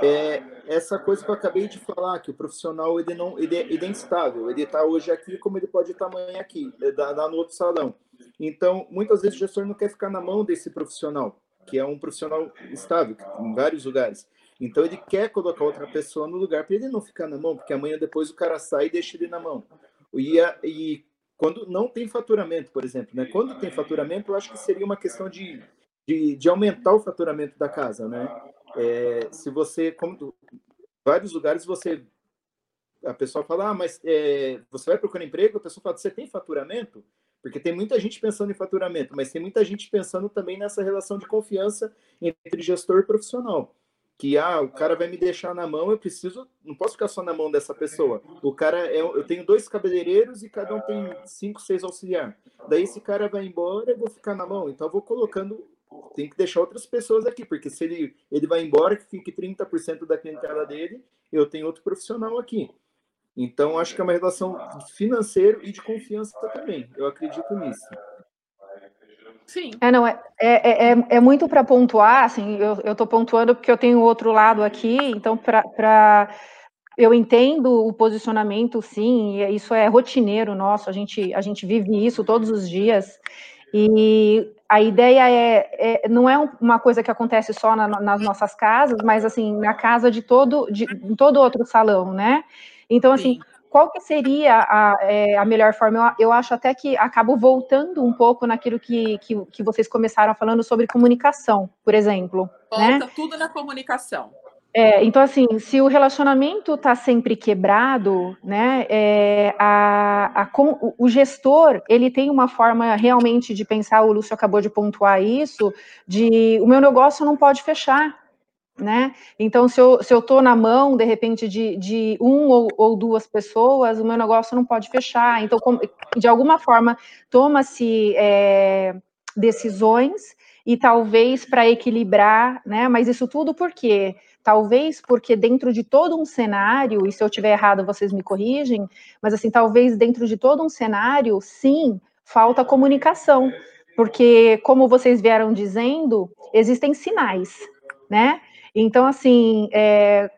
É essa coisa que eu acabei de falar, que o profissional ele não, ele, é, ele é instável. Ele está hoje aqui, como ele pode estar amanhã aqui, lá no outro salão. Então, muitas vezes o gestor não quer ficar na mão desse profissional, que é um profissional estável em vários lugares. Então ele quer colocar outra pessoa no lugar para ele não ficar na mão, porque amanhã depois o cara sai e deixa ele na mão. E, e quando não tem faturamento, por exemplo, né? Quando tem faturamento, eu acho que seria uma questão de, de, de aumentar o faturamento da casa, né? É, se você, como vários lugares você a pessoa fala, ah, mas é, você vai procurar emprego, a pessoa fala, você tem faturamento? Porque tem muita gente pensando em faturamento, mas tem muita gente pensando também nessa relação de confiança entre gestor e profissional que ah, o cara vai me deixar na mão, eu preciso, não posso ficar só na mão dessa pessoa. O cara é, eu tenho dois cabeleireiros e cada um tem cinco, seis auxiliar. Daí esse cara vai embora, eu vou ficar na mão. Então eu vou colocando, tem que deixar outras pessoas aqui, porque se ele ele vai embora, que fique 30% da clientela dele, eu tenho outro profissional aqui. Então acho que é uma relação financeira e de confiança também. Eu acredito nisso. Sim. É, não, é, é, é, é muito para pontuar, assim, eu estou pontuando porque eu tenho outro lado aqui, então, para. Eu entendo o posicionamento, sim, e isso é rotineiro nosso, a gente, a gente vive isso todos os dias, e a ideia é, é não é uma coisa que acontece só na, nas nossas casas, mas assim, na casa de todo, de, em todo outro salão, né? Então, assim, sim qual que seria a, é, a melhor forma? Eu, eu, acho até que acabo voltando um pouco naquilo que, que, que vocês começaram falando sobre comunicação, por exemplo. Volta né? tudo na comunicação. É, então, assim, se o relacionamento está sempre quebrado, né, é, a, a, com, o gestor, ele tem uma forma realmente de pensar, o Lúcio acabou de pontuar isso, de o meu negócio não pode fechar, né? Então, se eu, tô na mão, de repente, de, de um ou, ou duas pessoas, o meu negócio não pode fechar. Então, de alguma forma, toma-se é, decisões e talvez para equilibrar, né? Mas isso tudo por quê? Talvez porque dentro de todo um cenário, e se eu tiver errado, vocês me corrigem, mas assim, talvez dentro de todo um cenário, sim, falta comunicação. Porque, como vocês vieram dizendo, existem sinais, né? Então, assim, é,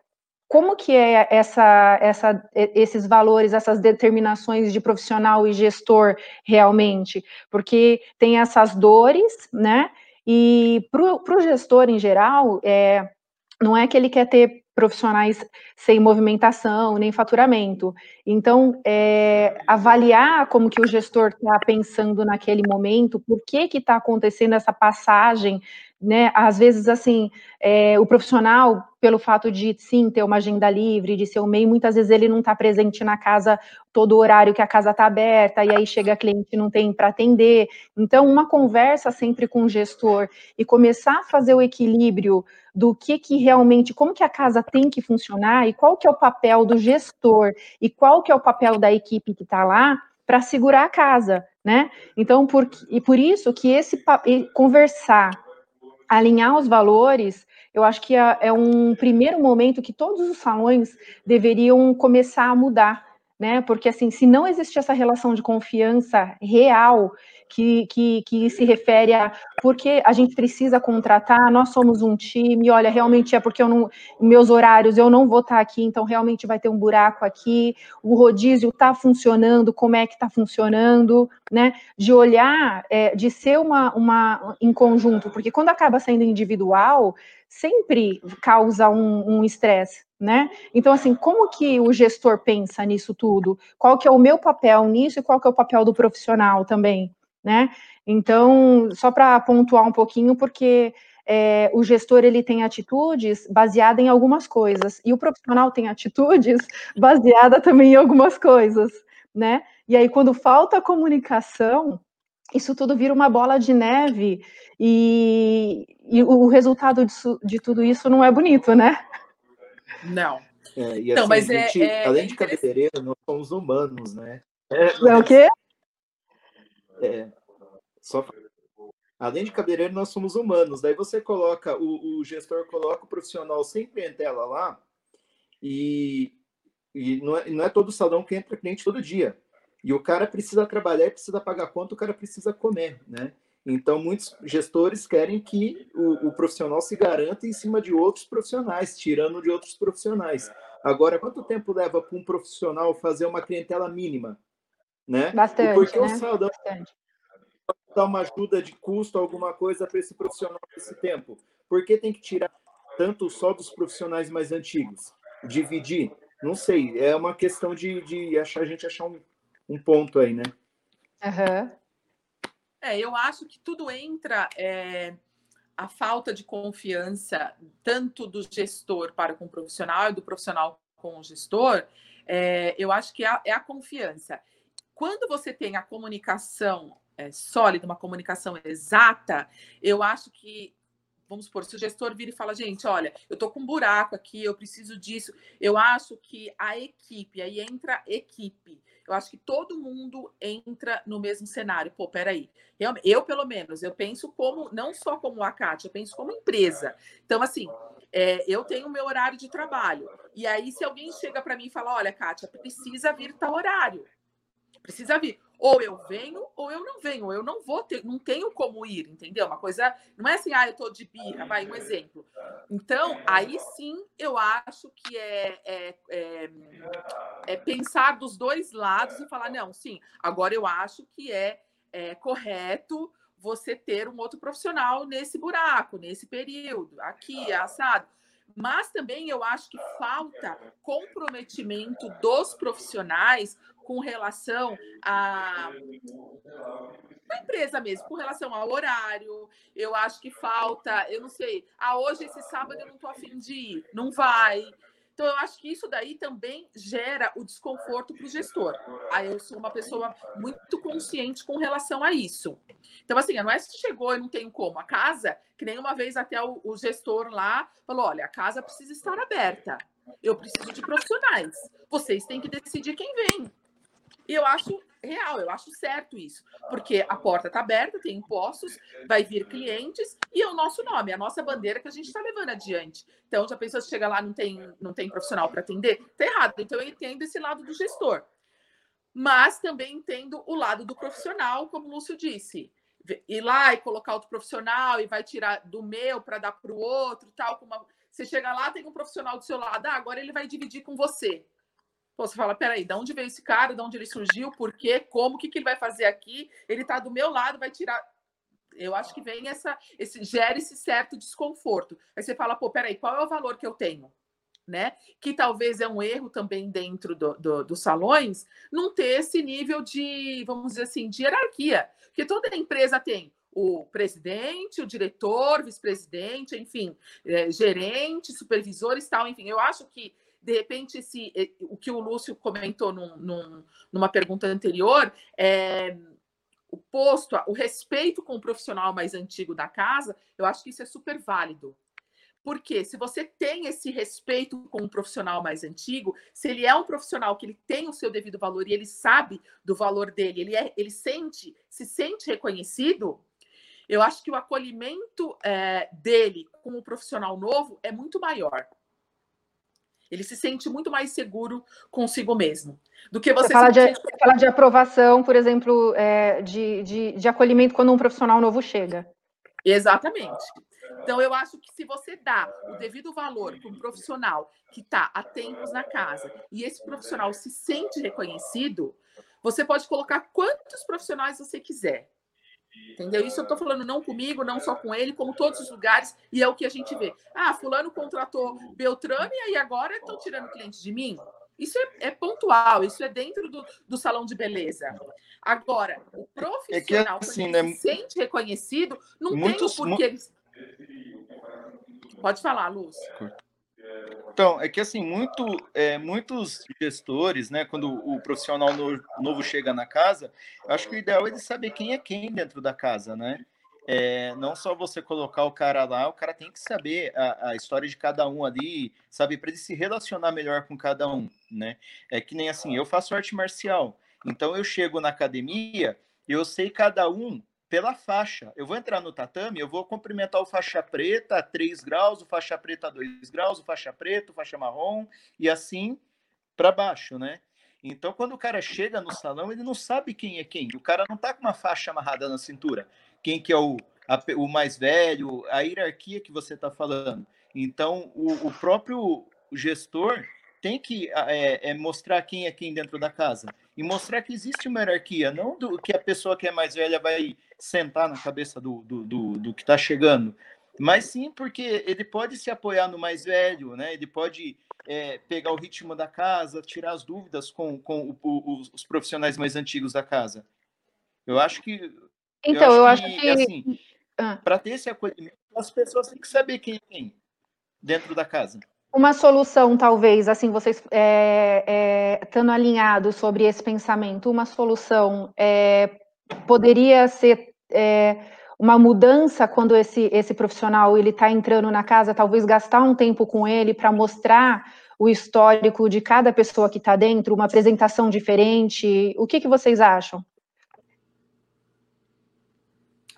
como que é essa, essa, esses valores, essas determinações de profissional e gestor realmente? Porque tem essas dores, né? E para o gestor em geral, é, não é que ele quer ter profissionais sem movimentação nem faturamento. Então, é, avaliar como que o gestor está pensando naquele momento, por que que está acontecendo essa passagem né? Às vezes, assim, é, o profissional, pelo fato de sim ter uma agenda livre, de ser o MEI, muitas vezes ele não está presente na casa todo o horário que a casa está aberta, e aí chega cliente não tem para atender. Então, uma conversa sempre com o gestor e começar a fazer o equilíbrio do que, que realmente, como que a casa tem que funcionar e qual que é o papel do gestor e qual que é o papel da equipe que está lá para segurar a casa, né? Então, por, e por isso que esse conversar alinhar os valores, eu acho que é, é, um primeiro momento que todos os salões deveriam começar a mudar, né? Porque assim, se não existe essa relação de confiança real que, que, que se refere a porque a gente precisa contratar, nós somos um time, olha, realmente é porque eu não, meus horários eu não vou estar aqui, então realmente vai ter um buraco aqui, o rodízio está funcionando, como é que está funcionando, né? De olhar, é, de ser uma, uma em conjunto, porque quando acaba sendo individual, sempre causa um estresse, um né? Então, assim, como que o gestor pensa nisso tudo? Qual que é o meu papel nisso e qual que é o papel do profissional também, né? Então, só para pontuar um pouquinho, porque é, o gestor ele tem atitudes baseadas em algumas coisas e o profissional tem atitudes baseadas também em algumas coisas, né? E aí quando falta comunicação, isso tudo vira uma bola de neve e, e o resultado disso, de tudo isso não é bonito, né? Não. É, e assim, mas gente, é, é, além é de cabeleireiro, nós somos humanos, né? É, é o quê? É, só além de cabeleireiro, nós somos humanos. Daí você coloca, o, o gestor coloca o profissional sem clientela lá, e, e não, é, não é todo salão que entra cliente todo dia. E o cara precisa trabalhar precisa pagar conta, o cara precisa comer, né? Então, muitos gestores querem que o, o, profissional se garanta em cima de outros profissionais, tirando de outros profissionais. Agora, quanto tempo leva para um profissional fazer uma clientela mínima? Né? Bastante. E porque né? o salão dá uma ajuda de custo, alguma coisa para esse profissional nesse tempo? Por que tem que tirar tanto só dos profissionais mais antigos? Dividir? Não sei. É uma questão de, de achar, a gente achar um, um ponto aí, né? Uhum. É, eu acho que tudo entra é, a falta de confiança, tanto do gestor para com o profissional e do profissional com o gestor. É, eu acho que é, é a confiança. Quando você tem a comunicação é, sólida, uma comunicação exata, eu acho que vamos supor, se o gestor vira e fala, gente, olha, eu estou com um buraco aqui, eu preciso disso. Eu acho que a equipe, aí entra equipe. Eu acho que todo mundo entra no mesmo cenário. Pô, peraí. Eu, eu pelo menos, eu penso como, não só como a Kátia, eu penso como empresa. Então, assim, é, eu tenho o meu horário de trabalho. E aí, se alguém chega para mim e fala, olha, Kátia, precisa vir tal horário. Precisa vir. Ou eu venho, ou eu não venho. Eu não vou ter, não tenho como ir, entendeu? Uma coisa, não é assim, ah, eu tô de birra, vai, um exemplo. Então, aí sim, eu acho que é, é, é, é pensar dos dois lados e falar, não, sim, agora eu acho que é, é correto você ter um outro profissional nesse buraco, nesse período, aqui, assado. Mas também eu acho que falta comprometimento dos profissionais com relação a a empresa mesmo, com relação ao horário, eu acho que falta, eu não sei, ah, hoje esse sábado eu não tô afim de ir, não vai, Então, eu acho que isso daí também gera o desconforto para o gestor. Aí eu sou uma pessoa muito consciente com relação a isso. Então, assim, não é se chegou e não tem como. A casa, que nem uma vez até o, o gestor lá falou: olha, a casa precisa estar aberta. Eu preciso de profissionais. Vocês têm que decidir quem vem. E eu acho real, eu acho certo isso, porque a porta está aberta, tem impostos, vai vir clientes e é o nosso nome, a nossa bandeira que a gente está levando adiante. Então, já pensou se chega lá não tem não tem profissional para atender? Está errado. Então, eu entendo esse lado do gestor. Mas também entendo o lado do profissional, como o Lúcio disse. Ir lá e colocar outro profissional e vai tirar do meu para dar para o outro, tal. Como uma... Você chega lá, tem um profissional do seu lado, ah, agora ele vai dividir com você. Pô, você fala, peraí, de onde veio esse cara? De onde ele surgiu? Por quê? Como? O que, que ele vai fazer aqui? Ele está do meu lado, vai tirar. Eu acho que vem essa, esse gera esse certo desconforto. Aí você fala, pô, peraí, qual é o valor que eu tenho? Né? Que talvez é um erro também dentro do, do, dos salões, não ter esse nível de, vamos dizer assim, de hierarquia. Porque toda empresa tem o presidente, o diretor, vice-presidente, enfim, é, gerente, supervisores, tal, enfim. Eu acho que de repente, esse, o que o Lúcio comentou num, num, numa pergunta anterior, é, o posto, o respeito com o profissional mais antigo da casa, eu acho que isso é super válido. Porque se você tem esse respeito com o profissional mais antigo, se ele é um profissional que ele tem o seu devido valor e ele sabe do valor dele, ele, é, ele sente, se sente reconhecido, eu acho que o acolhimento é, dele com o profissional novo é muito maior. Ele se sente muito mais seguro consigo mesmo. Do que você. Você fala, de, sente... fala de aprovação, por exemplo, é, de, de, de acolhimento quando um profissional novo chega. Exatamente. Então, eu acho que se você dá o devido valor para um profissional que está há tempos na casa e esse profissional se sente reconhecido, você pode colocar quantos profissionais você quiser. Entendeu? Isso eu estou falando não comigo, não só com ele, como todos os lugares, e é o que a gente vê. Ah, fulano contratou Beltrame e aí agora estão tirando cliente de mim? Isso é, é, pontual, isso é dentro do, do, salão de beleza. Agora, o profissional, é que, assim, né, se sente reconhecido, não muitos, tem o porquê. Eles... Pode falar, Lúcio. Então, é que assim, muito, é, muitos gestores, né, quando o profissional novo, chega na casa, acho que o ideal é ele saber quem é quem dentro da casa, né? É, não só você colocar o cara lá, o cara tem que saber a, a história de cada um ali, sabe, para ele se relacionar melhor com cada um, né? É que nem assim, eu faço arte marcial, então eu chego na academia, eu sei cada um pela faixa. Eu vou entrar no tatame, eu vou cumprimentar o faixa preta a 3 graus, o faixa preta a 2 graus, o faixa preto, o faixa marrom, e assim para baixo, né? Então, quando o cara chega no salão, ele não sabe quem é quem. O cara não tá com uma faixa amarrada na cintura. Quem que é o, a, o mais velho, a hierarquia que você está falando. Então, o, o próprio gestor tem que é, é, mostrar quem é quem dentro da casa e mostrar que existe uma hierarquia, não do que a pessoa que é mais velha vai sentar na cabeça do, do, do, do que está chegando, mas sim porque ele pode se apoiar no mais velho, né? Ele pode é, pegar o ritmo da casa, tirar as dúvidas com, com o, o, os profissionais mais antigos da casa. Eu acho que. Então, eu acho, eu que, acho que. Assim, ah. Para ter esse acolhimento, as pessoas têm que saber quem é quem dentro da casa. Uma solução, talvez, assim, vocês é, é, estando alinhados sobre esse pensamento, uma solução é, poderia ser é, uma mudança quando esse, esse profissional ele está entrando na casa, talvez gastar um tempo com ele para mostrar o histórico de cada pessoa que está dentro, uma apresentação diferente. O que, que vocês acham?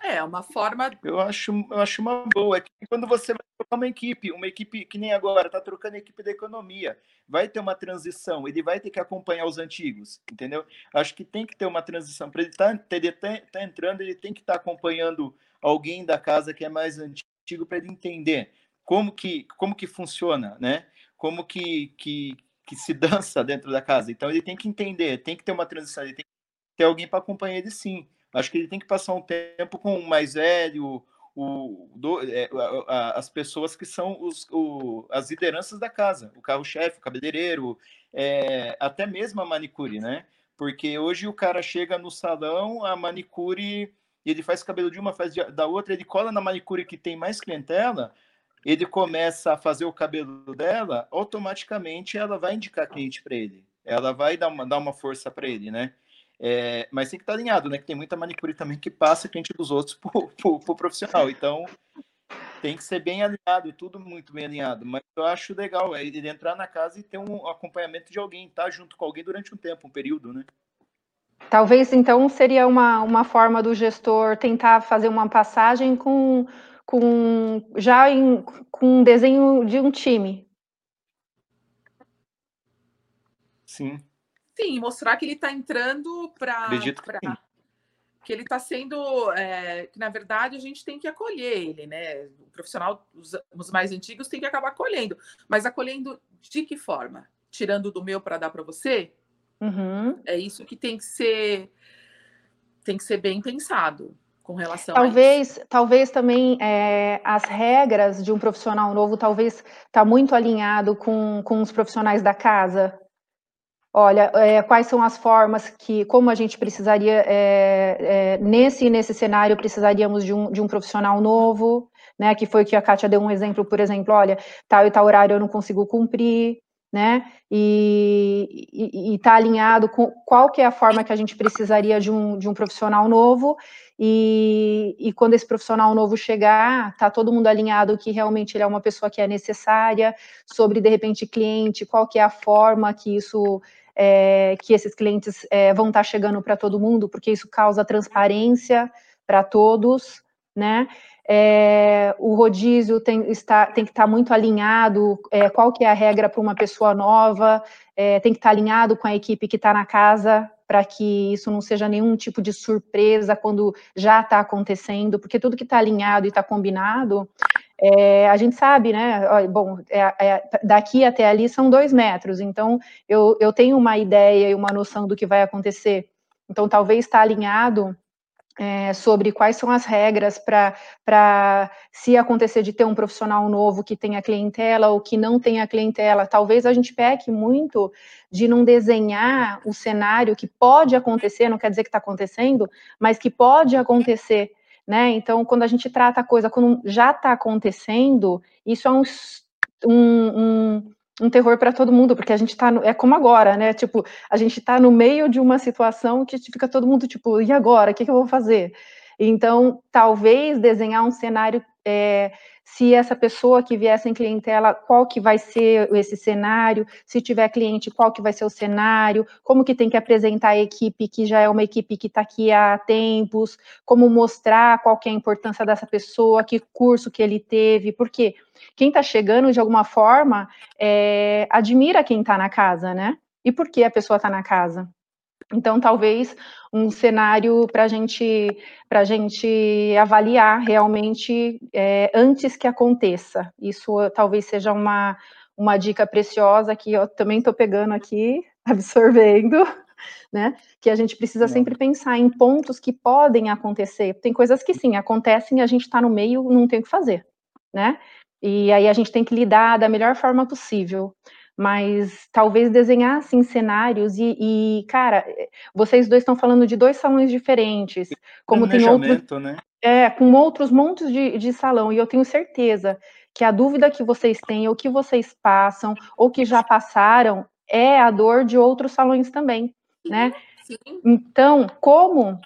É, uma forma. Eu acho, eu acho uma boa. É que quando você vai trocar uma equipe, uma equipe que nem agora, está trocando a equipe da economia, vai ter uma transição, ele vai ter que acompanhar os antigos, entendeu? Acho que tem que ter uma transição. Para ele estar tá, tá, tá entrando, ele tem que estar tá acompanhando alguém da casa que é mais antigo para ele entender como que, como que funciona, né? Como que, que, que se dança dentro da casa. Então ele tem que entender, tem que ter uma transição, ele tem que ter alguém para acompanhar ele sim. Acho que ele tem que passar um tempo com o mais velho, o, do, é, a, as pessoas que são os, o, as lideranças da casa, o carro-chefe, o cabeleireiro, é, até mesmo a manicure, né? Porque hoje o cara chega no salão, a manicure, ele faz cabelo de uma, faz da outra, ele cola na manicure que tem mais clientela, ele começa a fazer o cabelo dela, automaticamente ela vai indicar cliente para ele. Ela vai dar uma, dar uma força para ele, né? É, mas tem que estar alinhado, né? Que tem muita manicure também que passa cliente dos outros para o profissional. Então, tem que ser bem alinhado, tudo muito bem alinhado. Mas eu acho legal é ele entrar na casa e ter um acompanhamento de alguém, estar tá junto com alguém durante um tempo, um período, né? Talvez então seria uma, uma forma do gestor tentar fazer uma passagem com, com já em, com um desenho de um time. Sim. Sim, mostrar que ele está entrando para. Acredito que pra, que ele está sendo. É, que na verdade a gente tem que acolher ele, né? O profissional, os, os mais antigos, tem que acabar acolhendo. Mas acolhendo de que forma? Tirando do meu para dar para você? Uhum. É isso que tem que ser tem que ser bem pensado com relação talvez, a isso. Talvez também é, as regras de um profissional novo talvez está muito alinhado com, com os profissionais da casa. Olha, é, quais são as formas que, como a gente precisaria, é, é, nesse, nesse cenário, precisaríamos de um, de um profissional novo, né? Que foi que a Kátia deu um exemplo, por exemplo, olha, tal e tal horário eu não consigo cumprir, né? E está alinhado com qual que é a forma que a gente precisaria de um, de um profissional novo, e, e quando esse profissional novo chegar, tá todo mundo alinhado que realmente ele é uma pessoa que é necessária, sobre, de repente, cliente, qual que é a forma que isso é, que esses clientes é, vão estar tá chegando para todo mundo, porque isso causa transparência para todos, né? É, o rodízio tem, está, tem que estar tá muito alinhado, é, qual que é a regra para uma pessoa nova, é, tem que estar tá alinhado com a equipe que está na casa, para que isso não seja nenhum tipo de surpresa quando já está acontecendo, porque tudo que está alinhado e está combinado, é, a gente sabe, né? Bom, é, é, daqui até ali são dois metros, então eu, eu tenho uma ideia e uma noção do que vai acontecer. Então, talvez estar tá alinhado é, sobre quais são as regras para, se acontecer de ter um profissional novo que tenha clientela ou que não tenha clientela, talvez a gente peque muito de não desenhar o cenário que pode acontecer, não quer dizer que está acontecendo, mas que pode acontecer, né? Então, quando a gente trata a coisa quando já está acontecendo, isso é um, um, um um terror para todo mundo, porque a gente tá, no, é como agora, né, tipo, a gente tá no meio de uma situação que fica todo mundo, tipo, e agora, o que, que eu vou fazer? Então, talvez desenhar um cenário, é, se essa pessoa que vier sem clientela, qual que vai ser esse cenário, se tiver cliente, qual que vai ser o cenário, como que tem que apresentar a equipe, que já é uma equipe que está aqui há tempos, como mostrar qual que é a importância dessa pessoa, que curso que ele teve, porque quem está chegando, de alguma forma, é, admira quem está na casa, né? E por que a pessoa está na casa? Então, talvez um cenário para gente, a gente avaliar realmente é, antes que aconteça. Isso talvez seja uma, uma dica preciosa que eu também estou pegando aqui, absorvendo, né? Que a gente precisa não. sempre pensar em pontos que podem acontecer. Tem coisas que sim, acontecem, a gente está no meio, não tem o que fazer, né? E aí a gente tem que lidar da melhor forma possível mas talvez desenhar assim cenários e, e, cara, vocês dois estão falando de dois salões diferentes, como tem outros, né? é, com outros montes de, de salão e eu tenho certeza que a dúvida que vocês têm, ou que vocês passam, ou que já passaram, é a dor de outros salões também, né? Sim. Então, como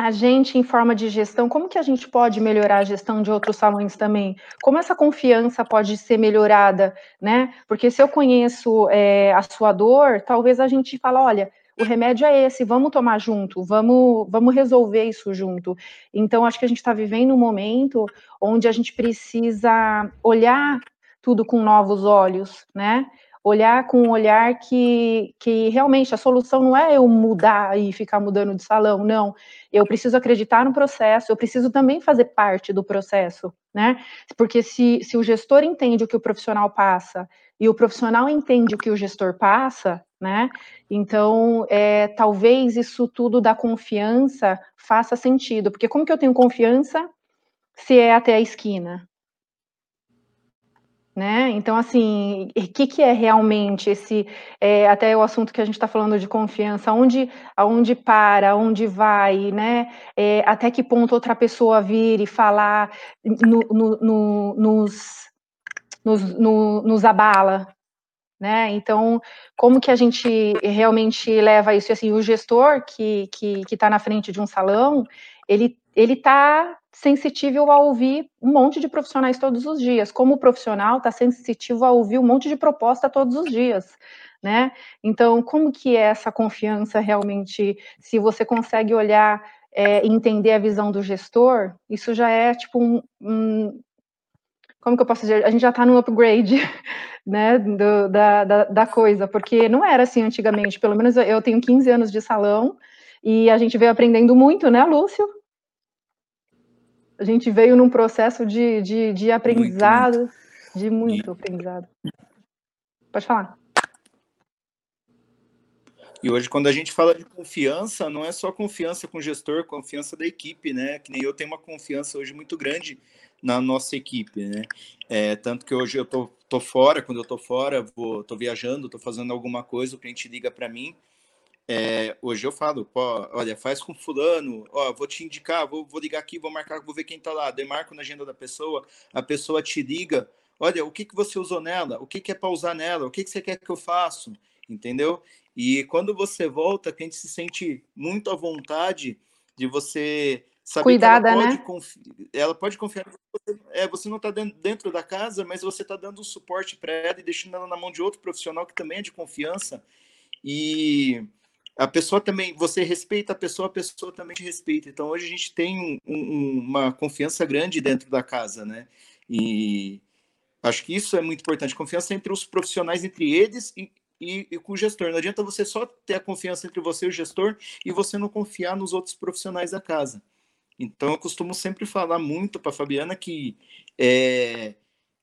a gente, em forma de gestão, como que a gente pode melhorar a gestão de outros salões também? Como essa confiança pode ser melhorada, né? Porque se eu conheço é, a sua dor, talvez a gente fala, olha, o remédio é esse, vamos tomar junto, vamos, vamos resolver isso junto. Então, acho que a gente está vivendo um momento onde a gente precisa olhar tudo com novos olhos, né? Olhar com um olhar que, que realmente a solução não é eu mudar e ficar mudando de salão, não. Eu preciso acreditar no processo, eu preciso também fazer parte do processo, né? Porque se, se o gestor entende o que o profissional passa e o profissional entende o que o gestor passa, né? Então, é, talvez isso tudo da confiança faça sentido, porque como que eu tenho confiança se é até a esquina, né? Então, assim, o que, que é realmente esse, é, até o assunto que a gente está falando de confiança, onde, aonde para, onde vai, né? É, até que ponto outra pessoa vir e falar no, no, no, nos, nos, no, nos abala, né? Então, como que a gente realmente leva isso? E, assim, o gestor que que está na frente de um salão, ele ele está sensitivo a ouvir um monte de profissionais todos os dias. Como profissional, está sensitivo a ouvir um monte de proposta todos os dias, né? Então, como que é essa confiança realmente? Se você consegue olhar é, entender a visão do gestor, isso já é tipo um, um como que eu posso dizer? A gente já está no upgrade, né, do, da, da, da, coisa, porque não era assim antigamente. Pelo menos eu tenho 15 anos de salão e a gente veio aprendendo muito, né, Lúcio? A gente veio num processo de, de, de aprendizado, muito, muito. de muito e... aprendizado. Pode falar. E hoje, quando a gente fala de confiança, não é só confiança com o gestor, confiança da equipe, né? Que nem eu tenho uma confiança hoje muito grande na nossa equipe, né? É, tanto que hoje eu tô, tô fora, quando eu tô fora, vou, tô viajando, tô fazendo alguma coisa, o cliente liga para mim. É, hoje eu falo, pô, olha, faz com fulano, ó, vou te indicar, vou, vou ligar aqui, vou marcar, vou ver quem tá lá, demarco na agenda da pessoa, a pessoa te liga, olha, o que que você usou nela, o que que é para usar nela, o que que você quer que eu faça, entendeu? E quando você volta, a gente se sente muito à vontade de você Saber Cuidada, ela pode né? Confi... Ela pode confiar. Você, é, você não está dentro da casa, mas você está dando suporte para ela e deixando ela na mão de outro profissional que também é de confiança. E a pessoa também, você respeita a pessoa, a pessoa também te respeita. Então hoje a gente tem um, uma confiança grande dentro da casa, né? E acho que isso é muito importante. Confiança entre os profissionais, entre eles e, e, e, com o gestor. Não adianta você só ter a confiança entre você e o gestor e você não confiar nos outros profissionais da casa. Então, eu costumo sempre falar muito para Fabiana que é,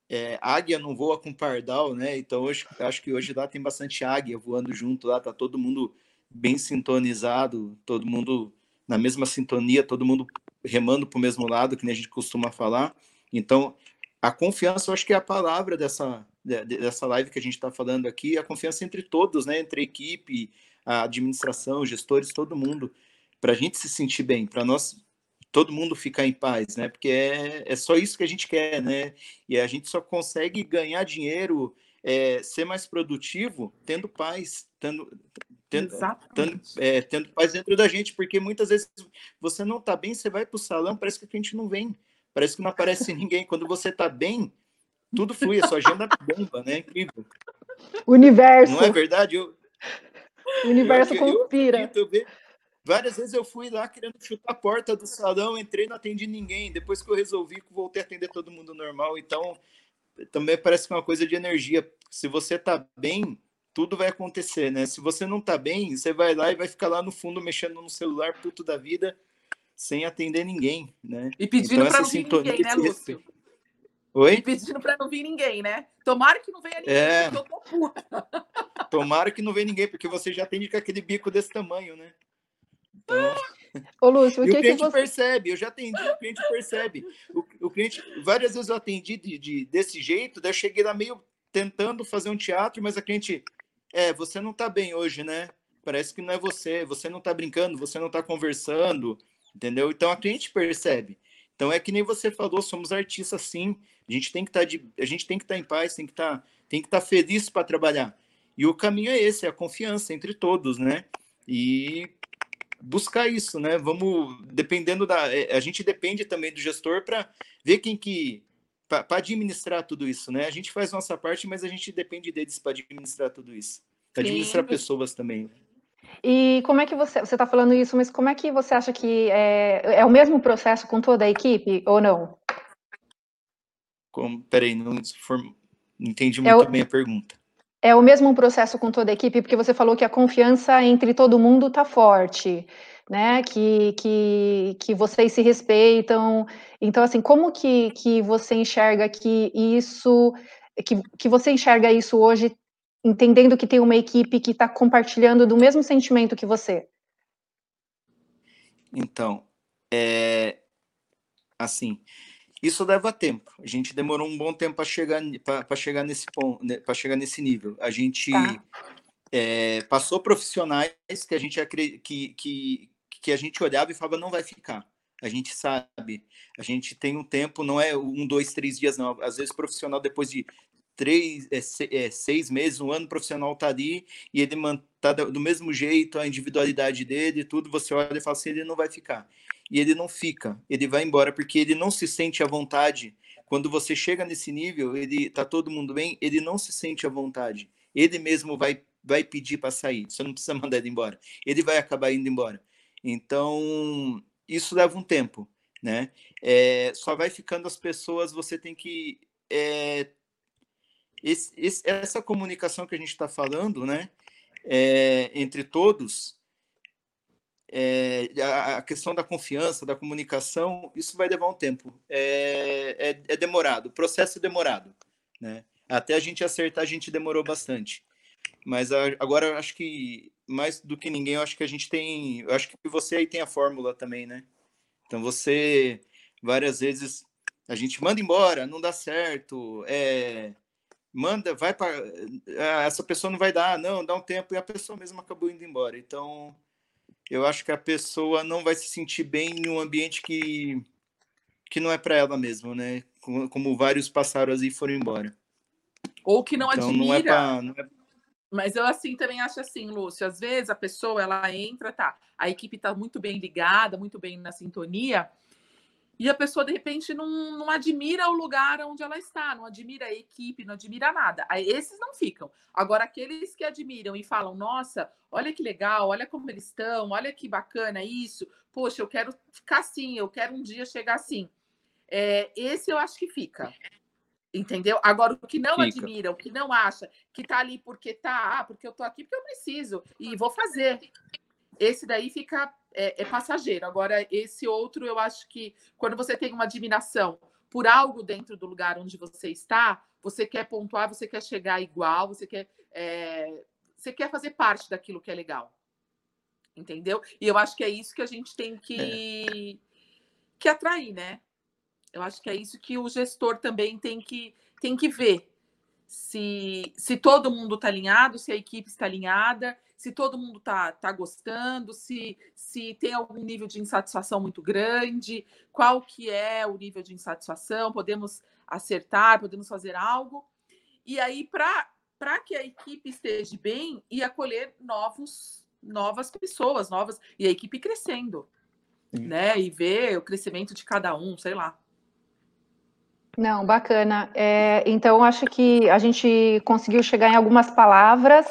é, águia não voa com pardal, né? Então, hoje, acho que hoje lá tem bastante águia voando junto lá, tá todo mundo bem sintonizado, todo mundo na mesma sintonia, todo mundo remando para o mesmo lado, que nem a gente costuma falar. Então, a confiança, eu acho que é a palavra dessa, dessa live que a gente está falando aqui, a confiança entre todos, né? Entre a equipe, a administração, gestores, todo mundo, para a gente se sentir bem, para nós todo mundo ficar em paz, né? Porque é, é só isso que a gente quer, né? E a gente só consegue ganhar dinheiro, é, ser mais produtivo, tendo paz, tendo, tendo, tendo, é, tendo, paz dentro da gente, porque muitas vezes você não tá bem, você vai para o salão, parece que a gente não vem, parece que não aparece ninguém. Quando você tá bem, tudo flui, a sua agenda bomba, né? Incrível. Universo. Não é verdade? Eu, o universo eu, conspira. Eu, eu, Várias vezes eu fui lá querendo chutar a porta do salão, entrei, não atendi ninguém. Depois que eu resolvi, voltei a atender todo mundo normal. Então, também parece que é uma coisa de energia. Se você tá bem, tudo vai acontecer, né? Se você não tá bem, você vai lá e vai ficar lá no fundo mexendo no celular puto da vida, sem atender ninguém, né? E pedindo então, para não vir ninguém, né, Lúcio? Oi? E pedindo para não vir ninguém, né? Tomara que não venha ninguém, é... eu tô puta. Tomara que não venha ninguém, porque você já atende com aquele bico desse tamanho, né? Então... Ô, Lúcio, o e que, o cliente que você... percebe, eu já atendi, o cliente percebe. O, o cliente, várias vezes eu atendi de, de, desse jeito, daí eu cheguei lá meio tentando fazer um teatro, mas a cliente, é, você não tá bem hoje, né? Parece que não é você, você não tá brincando, você não tá conversando, entendeu? Então a cliente percebe. Então é que nem você falou, somos artistas sim. A gente tem que estar tá de, a gente tem que estar tá em paz, tem que estar, tá, tem que estar feliz para trabalhar. E o caminho é esse, é a confiança entre todos, né? E buscar isso, né? Vamos, dependendo da. É, a gente depende também do gestor para ver quem que. para administrar tudo isso, né? A gente faz nossa parte, mas a gente depende deles para administrar tudo isso. Para administrar pessoas também. E como é que você. Você está falando isso, mas como é que você acha que é, é o mesmo processo com toda a equipe ou não? Como, peraí, não, não entendi muito é o... bem a pergunta. É o mesmo processo com toda a equipe, porque você falou que a confiança entre todo mundo está forte, né? Que, que, que vocês se respeitam. Então, assim, como que, que você enxerga que isso, que, que você enxerga isso hoje, entendendo que tem uma equipe que está compartilhando do mesmo sentimento que você? Então, é assim, isso leva tempo. A gente demorou um bom tempo para chegar para chegar nesse ponto, né, para chegar nesse nível. A gente tá. é, passou profissionais que a gente que, que, que a gente olhava e falava não vai ficar. A gente sabe, a gente tem um tempo, não é um, dois, três dias, não. Às vezes, profissional, depois de três, é, seis meses, um ano profissional tá ali e ele tá do mesmo jeito, a individualidade dele, tudo, você olha e fala assim, ele não vai ficar. E ele não fica, ele vai embora porque ele não se sente à vontade. Quando você chega nesse nível, ele tá todo mundo bem, ele não se sente à vontade. Ele mesmo vai vai pedir para sair, você não precisa mandar ele embora. Ele vai acabar indo embora. Então, isso leva um tempo, né? É, só vai ficando as pessoas, você tem que é, esse, esse, essa comunicação que a gente está falando, né, é, entre todos, é, a, questão da confiança, da comunicação, isso vai levar um tempo. É, é, é, demorado, processo é demorado, né? Até a gente acertar, a gente demorou bastante. Mas a, agora acho que mais do que ninguém, eu acho que a gente tem, eu acho que você aí tem a fórmula também, né? Então você várias vezes a gente manda embora, não dá certo, é, manda, vai para ah, essa pessoa não vai dar, não, dá um tempo e a pessoa mesmo acabou indo embora. Então, eu acho que a pessoa não vai se sentir bem em um ambiente que que não é para ela mesmo, né? Como, como, vários passaram e foram embora. Ou que não então, admira. Não é pra, não é... Mas eu assim também acho assim, Lúcio, às vezes a pessoa ela entra, tá, a equipe está muito bem ligada, muito bem na sintonia, e a pessoa, de repente, não, não admira o lugar onde ela está, não admira a equipe, não admira nada. Aí, esses não ficam. Agora, aqueles que admiram e falam, nossa, olha que legal, olha como eles estão, olha que bacana isso, poxa, eu quero ficar assim, eu quero um dia chegar assim. É, esse eu acho que fica. Entendeu? Agora, o que não fica. admira, o que não acha, que tá ali porque tá, ah, porque eu tô aqui porque eu preciso e vou fazer. Esse daí fica é, é passageiro. Agora, esse outro, eu acho que quando você tem uma admiração por algo dentro do lugar onde você está, você quer pontuar, você quer chegar igual, você quer, é, você quer fazer parte daquilo que é legal. Entendeu? E eu acho que é isso que a gente tem que, é. que atrair, né? Eu acho que é isso que o gestor também tem que, tem que ver. Se, se todo mundo está alinhado, se a equipe está alinhada, se todo mundo está tá gostando, se, se tem algum nível de insatisfação muito grande, qual que é o nível de insatisfação, podemos acertar, podemos fazer algo. E aí, para que a equipe esteja bem e acolher novos, novas pessoas, novas, e a equipe crescendo, Sim. né? E ver o crescimento de cada um, sei lá. Não, bacana. É, então, acho que a gente conseguiu chegar em algumas palavras.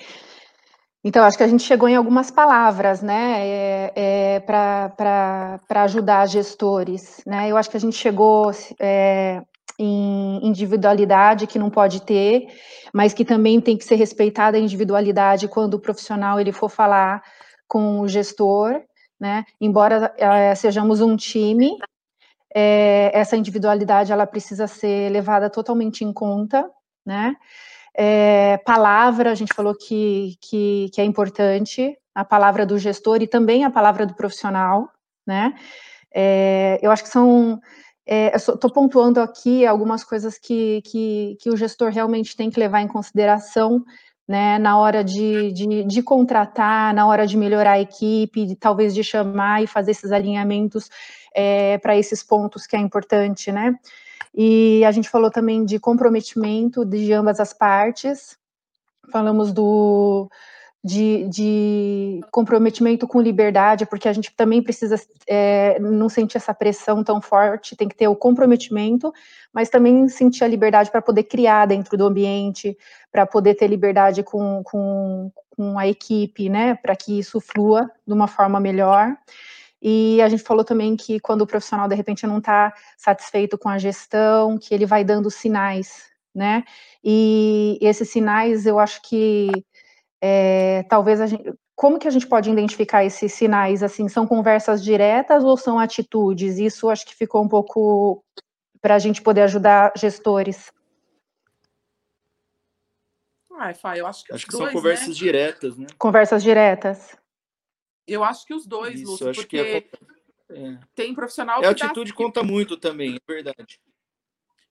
Então, acho que a gente chegou em algumas palavras, né, é, é, para ajudar gestores, né, eu acho que a gente chegou é, em individualidade, que não pode ter, mas que também tem que ser respeitada a individualidade quando o profissional ele for falar com o gestor, né, embora é, sejamos um time, é, essa individualidade ela precisa ser levada totalmente em conta, né, é, palavra, a gente falou que, que, que, é importante, a palavra do gestor e também a palavra do profissional, né? É, eu acho que são. É, Estou pontuando aqui algumas coisas que, que, que, o gestor realmente tem que levar em consideração né, na hora de, de, de contratar, na hora de melhorar a equipe, de, talvez de chamar e fazer esses alinhamentos é, para esses pontos que é importante, né? E a gente falou também de comprometimento de ambas as partes, falamos do, de, de, comprometimento com liberdade, porque a gente também precisa é, não sentir essa pressão tão forte, tem que ter o comprometimento, mas também sentir a liberdade para poder criar dentro do ambiente, para poder ter liberdade com, com, com a equipe, né, para que isso flua de uma forma melhor. E a gente falou também que quando o profissional de repente não está satisfeito com a gestão, que ele vai dando sinais, né? E esses sinais, eu acho que é, talvez a gente, como que a gente pode identificar esses sinais? Assim, são conversas diretas ou são atitudes? Isso acho que ficou um pouco para a gente poder ajudar gestores. Ai, Fá, eu acho que, acho que dois, são conversas né? diretas, né? Conversas diretas. Eu acho que os dois, Isso, Lúcio, porque é... É. tem profissional que. A atitude dá... conta muito também, é verdade.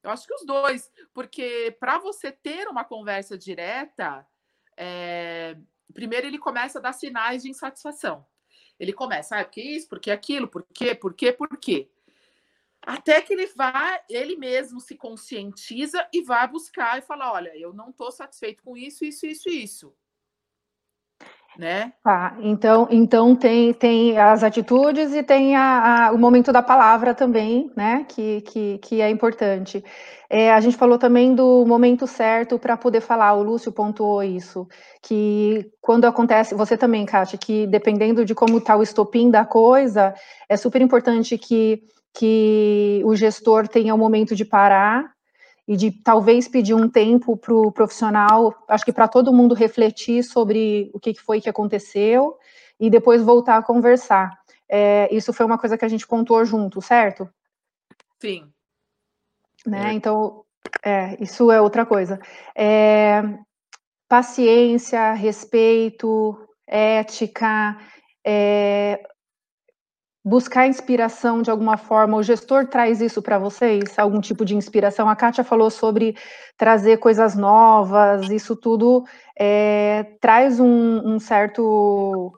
Eu acho que os dois, porque para você ter uma conversa direta, é... primeiro ele começa a dar sinais de insatisfação. Ele começa, ah, porque isso, porque aquilo, por quê, por quê, por quê. até que ele vá, ele mesmo se conscientiza e vai buscar e fala: olha, eu não estou satisfeito com isso, isso, isso, isso. Né? Tá, então, então tem, tem as atitudes e tem a, a, o momento da palavra também, né? Que, que, que é importante. É, a gente falou também do momento certo para poder falar, o Lúcio pontuou isso, que quando acontece, você também, Kátia, que dependendo de como está o estopim da coisa, é super importante que que o gestor tenha o um momento de parar e de talvez pedir um tempo para o profissional, acho que para todo mundo refletir sobre o que foi que aconteceu e depois voltar a conversar. É, isso foi uma coisa que a gente pontuou junto, certo? Sim. Né? É. Então, é, isso é outra coisa. É, paciência, respeito, ética, é, buscar inspiração de alguma forma, o gestor traz isso para vocês, algum tipo de inspiração? A Kátia falou sobre trazer coisas novas, isso tudo é, traz um, um, certo.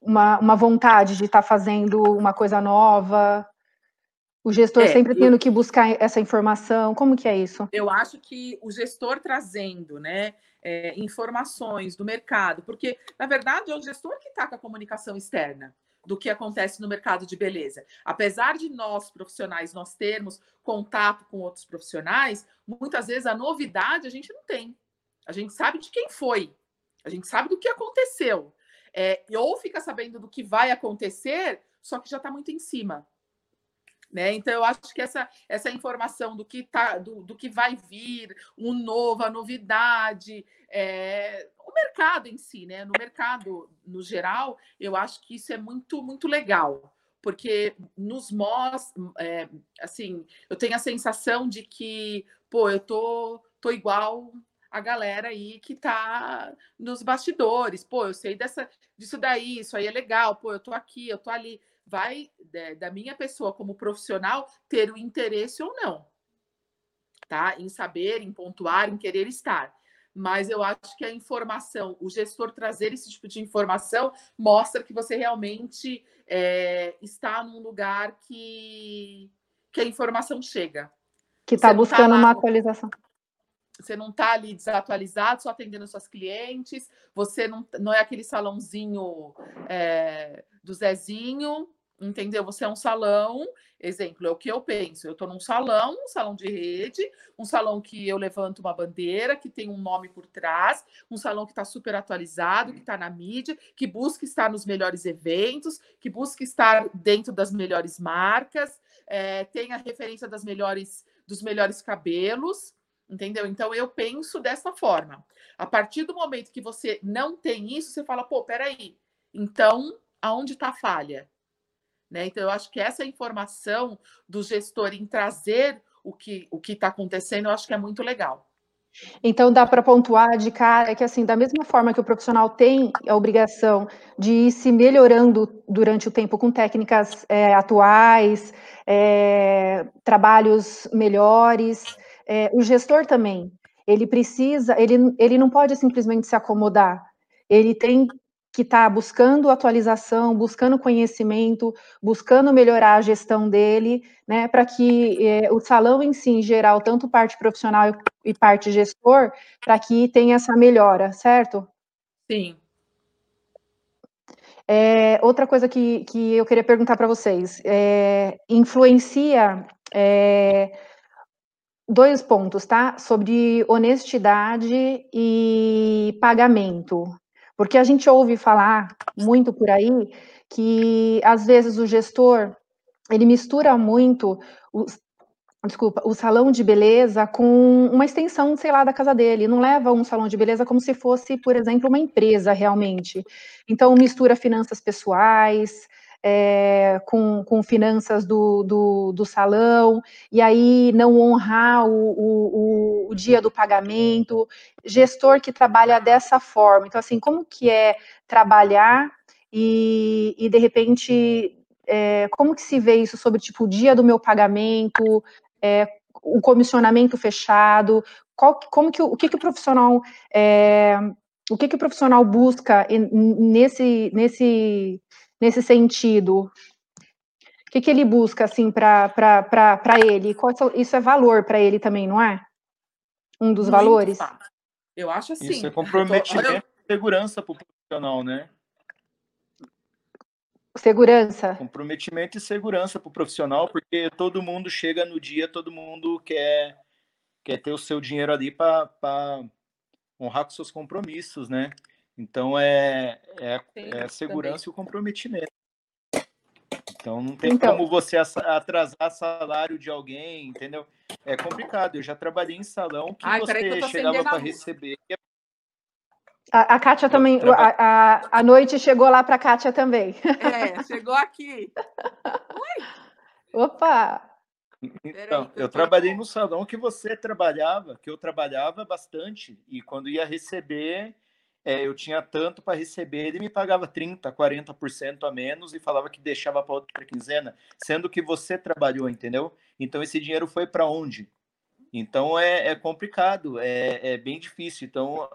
Uma, uma vontade de estar tá fazendo uma coisa nova. O gestor é, sempre tendo que buscar essa informação. Como que é isso? Eu acho que o gestor trazendo, né, é, informações do mercado, porque na verdade é o gestor que está com a comunicação externa do que acontece no mercado de beleza. Apesar de nós profissionais nós termos contato com outros profissionais, muitas vezes a novidade a gente não tem. A gente sabe de quem foi, a gente sabe do que aconteceu. É, ou fica sabendo do que vai acontecer, só que já está muito em cima. Né? Então, eu acho que essa, essa informação do que, tá, do, do que vai vir, um novo, a novidade, é, o mercado em si, né? No mercado, no geral, eu acho que isso é muito, muito legal, porque nos mostra, é, assim, eu tenho a sensação de que, pô, eu tô, tô igual a galera aí que tá nos bastidores, pô, eu sei dessa, disso daí, isso aí é legal, pô, eu tô aqui, eu tô ali vai né, da minha pessoa como profissional ter o interesse ou não, tá? Em saber, em pontuar, em querer estar. Mas eu acho que a informação, o gestor trazer esse tipo de informação, mostra que você realmente é, está num lugar que, que a informação chega. Que está tá buscando tá uma atualização você não está ali desatualizado, só atendendo suas clientes, você não, não é aquele salãozinho é, do Zezinho, entendeu? Você é um salão, exemplo, é o que eu penso. Eu estou num salão, um salão de rede, um salão que eu levanto uma bandeira, que tem um nome por trás, um salão que está super atualizado, que está na mídia, que busca estar nos melhores eventos, que busca estar dentro das melhores marcas, é, tem a referência das melhores dos melhores cabelos. Entendeu? Então eu penso dessa forma. A partir do momento que você não tem isso, você fala, pô, peraí, então aonde está a falha? Né? Então eu acho que essa informação do gestor em trazer o que o está acontecendo, eu acho que é muito legal. Então dá para pontuar de cara que assim, da mesma forma que o profissional tem a obrigação de ir se melhorando durante o tempo com técnicas é, atuais, é, trabalhos melhores, é, o gestor também, ele precisa, ele, ele não pode simplesmente se acomodar, ele tem que estar tá buscando atualização, buscando conhecimento, buscando melhorar a gestão dele, né, para que é, o salão em si, em geral, tanto parte profissional e parte gestor, para que tenha essa melhora, certo? Sim. É, outra coisa que, que eu queria perguntar para vocês, é, influencia é, dois pontos, tá? Sobre honestidade e pagamento. Porque a gente ouve falar muito por aí que às vezes o gestor ele mistura muito o, desculpa, o salão de beleza com uma extensão, sei lá, da casa dele. Não leva um salão de beleza como se fosse, por exemplo, uma empresa realmente. Então mistura finanças pessoais, é, com, com, finanças do, do, do, salão, e aí não honrar o, o, o, dia do pagamento, gestor que trabalha dessa forma. Então, assim, como que é trabalhar e, e de repente, é, como que se vê isso sobre, tipo, o dia do meu pagamento, é, o comissionamento fechado, qual, como que, o que, que o profissional... O que, que o profissional busca nesse, nesse nesse sentido? que, que ele busca, assim, para ele? Qual, isso é valor para ele também, não é? Um dos Muito valores? Eu acho assim. Isso é comprometimento e segurança para o profissional, né? Segurança. Comprometimento e segurança para o profissional, porque todo mundo chega no dia, todo mundo quer, quer ter o seu dinheiro ali para honrar com seus compromissos, né? Então é, é, é a segurança também. e o comprometimento. Então não tem então, como você atrasar salário de alguém, entendeu? É complicado. Eu já trabalhei em salão que Ai, você que chegava para receber. A, a Kátia também, a, a, a, noite chegou lá para a Kátia também. É, chegou aqui. Oi. Opa! Então, eu trabalhei no salão que você trabalhava, que eu trabalhava bastante, e quando ia receber, é, eu tinha tanto para receber, ele me pagava 30%, 40% a menos e falava que deixava para outra quinzena, sendo que você trabalhou, entendeu? Então esse dinheiro foi para onde? Então é, é complicado, é, é, bem difícil. Então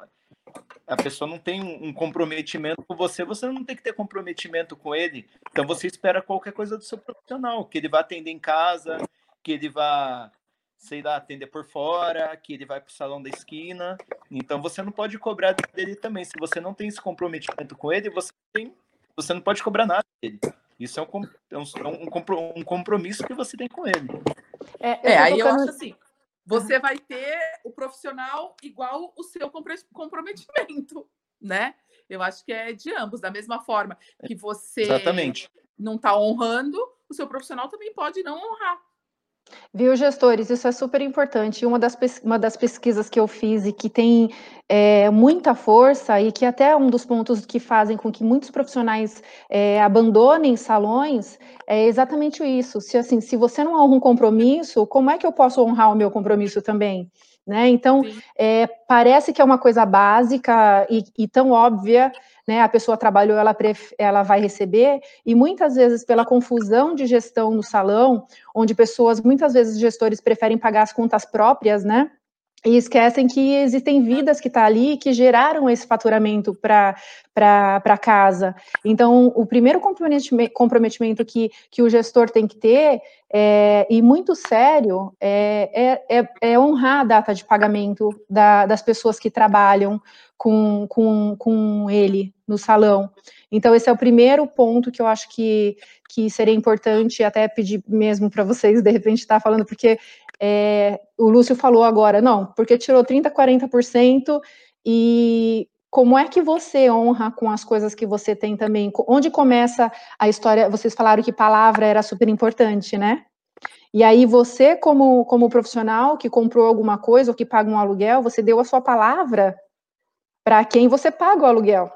a pessoa não tem um comprometimento com você, você não tem que ter comprometimento com ele. Então você espera qualquer coisa do seu profissional, que ele vá atender em casa, que ele vá sei lá, atender por fora, que ele vai para o salão da esquina. Então você não pode cobrar dele também. Se você não tem esse comprometimento com ele, você tem, você não pode cobrar nada dele. Isso é um, é um, um compromisso que você tem com ele. É, é aí eu acho assim. Você vai ter o profissional igual o seu comprometimento, né? Eu acho que é de ambos, da mesma forma que você Exatamente. não está honrando, o seu profissional também pode não honrar. Viu, gestores, isso é super importante. Uma das, uma das pesquisas que eu fiz e que tem é, muita força e que até é um dos pontos que fazem com que muitos profissionais é, abandonem salões é exatamente isso. Se assim, se você não honra um compromisso, como é que eu posso honrar o meu compromisso também? Né? Então, é, parece que é uma coisa básica e, e tão óbvia, né, a pessoa trabalhou, ela, ela vai receber, e muitas vezes pela confusão de gestão no salão, onde pessoas, muitas vezes gestores preferem pagar as contas próprias, né, e esquecem que existem vidas que estão tá ali que geraram esse faturamento para casa. Então, o primeiro comprometimento, comprometimento que, que o gestor tem que ter, é, e muito sério, é, é, é, é honrar a data de pagamento da, das pessoas que trabalham com, com, com ele no salão. Então, esse é o primeiro ponto que eu acho que, que seria importante até pedir mesmo para vocês, de repente, estar tá falando, porque é, o Lúcio falou agora, não, porque tirou 30%, 40%, e como é que você honra com as coisas que você tem também? Onde começa a história? Vocês falaram que palavra era super importante, né? E aí você, como, como profissional que comprou alguma coisa ou que paga um aluguel, você deu a sua palavra para quem você paga o aluguel.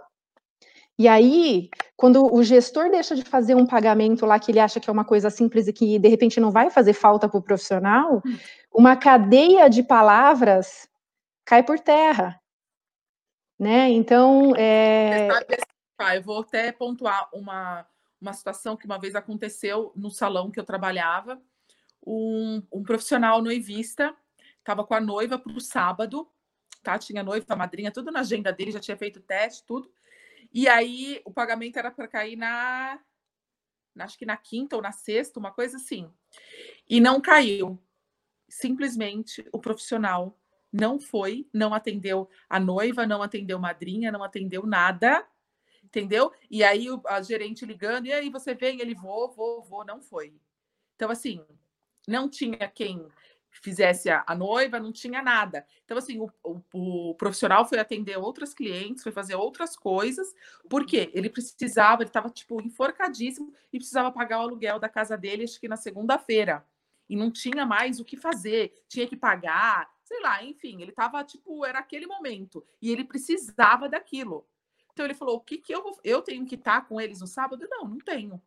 E aí, quando o gestor deixa de fazer um pagamento lá que ele acha que é uma coisa simples e que de repente não vai fazer falta para o profissional, hum. uma cadeia de palavras cai por terra. Né? Então, é... eu vou até pontuar uma, uma situação que uma vez aconteceu no salão que eu trabalhava. Um, um profissional noivista estava com a noiva para o sábado, tá? Tinha noiva, madrinha, tudo na agenda dele, já tinha feito teste, tudo. E aí o pagamento era para cair na, acho que na quinta ou na sexta, uma coisa assim. E não caiu. Simplesmente o profissional não foi, não atendeu a noiva, não atendeu madrinha, não atendeu nada, entendeu? E aí a gerente ligando, e aí você vem, ele vou, vou, vou, não foi. Então, assim, não tinha quem fizesse a, a, noiva, não tinha nada. Então, assim, o, o, o, profissional foi atender outras clientes, foi fazer outras coisas, porque ele precisava, ele estava, tipo, enforcadíssimo e precisava pagar o aluguel da casa dele, acho que na segunda-feira. E não tinha mais o que fazer, tinha que pagar, sei lá, enfim, ele estava, tipo, era aquele momento. E ele precisava daquilo. Então ele falou: o que, que eu vou. Eu tenho que estar com eles no sábado? Não, não tenho.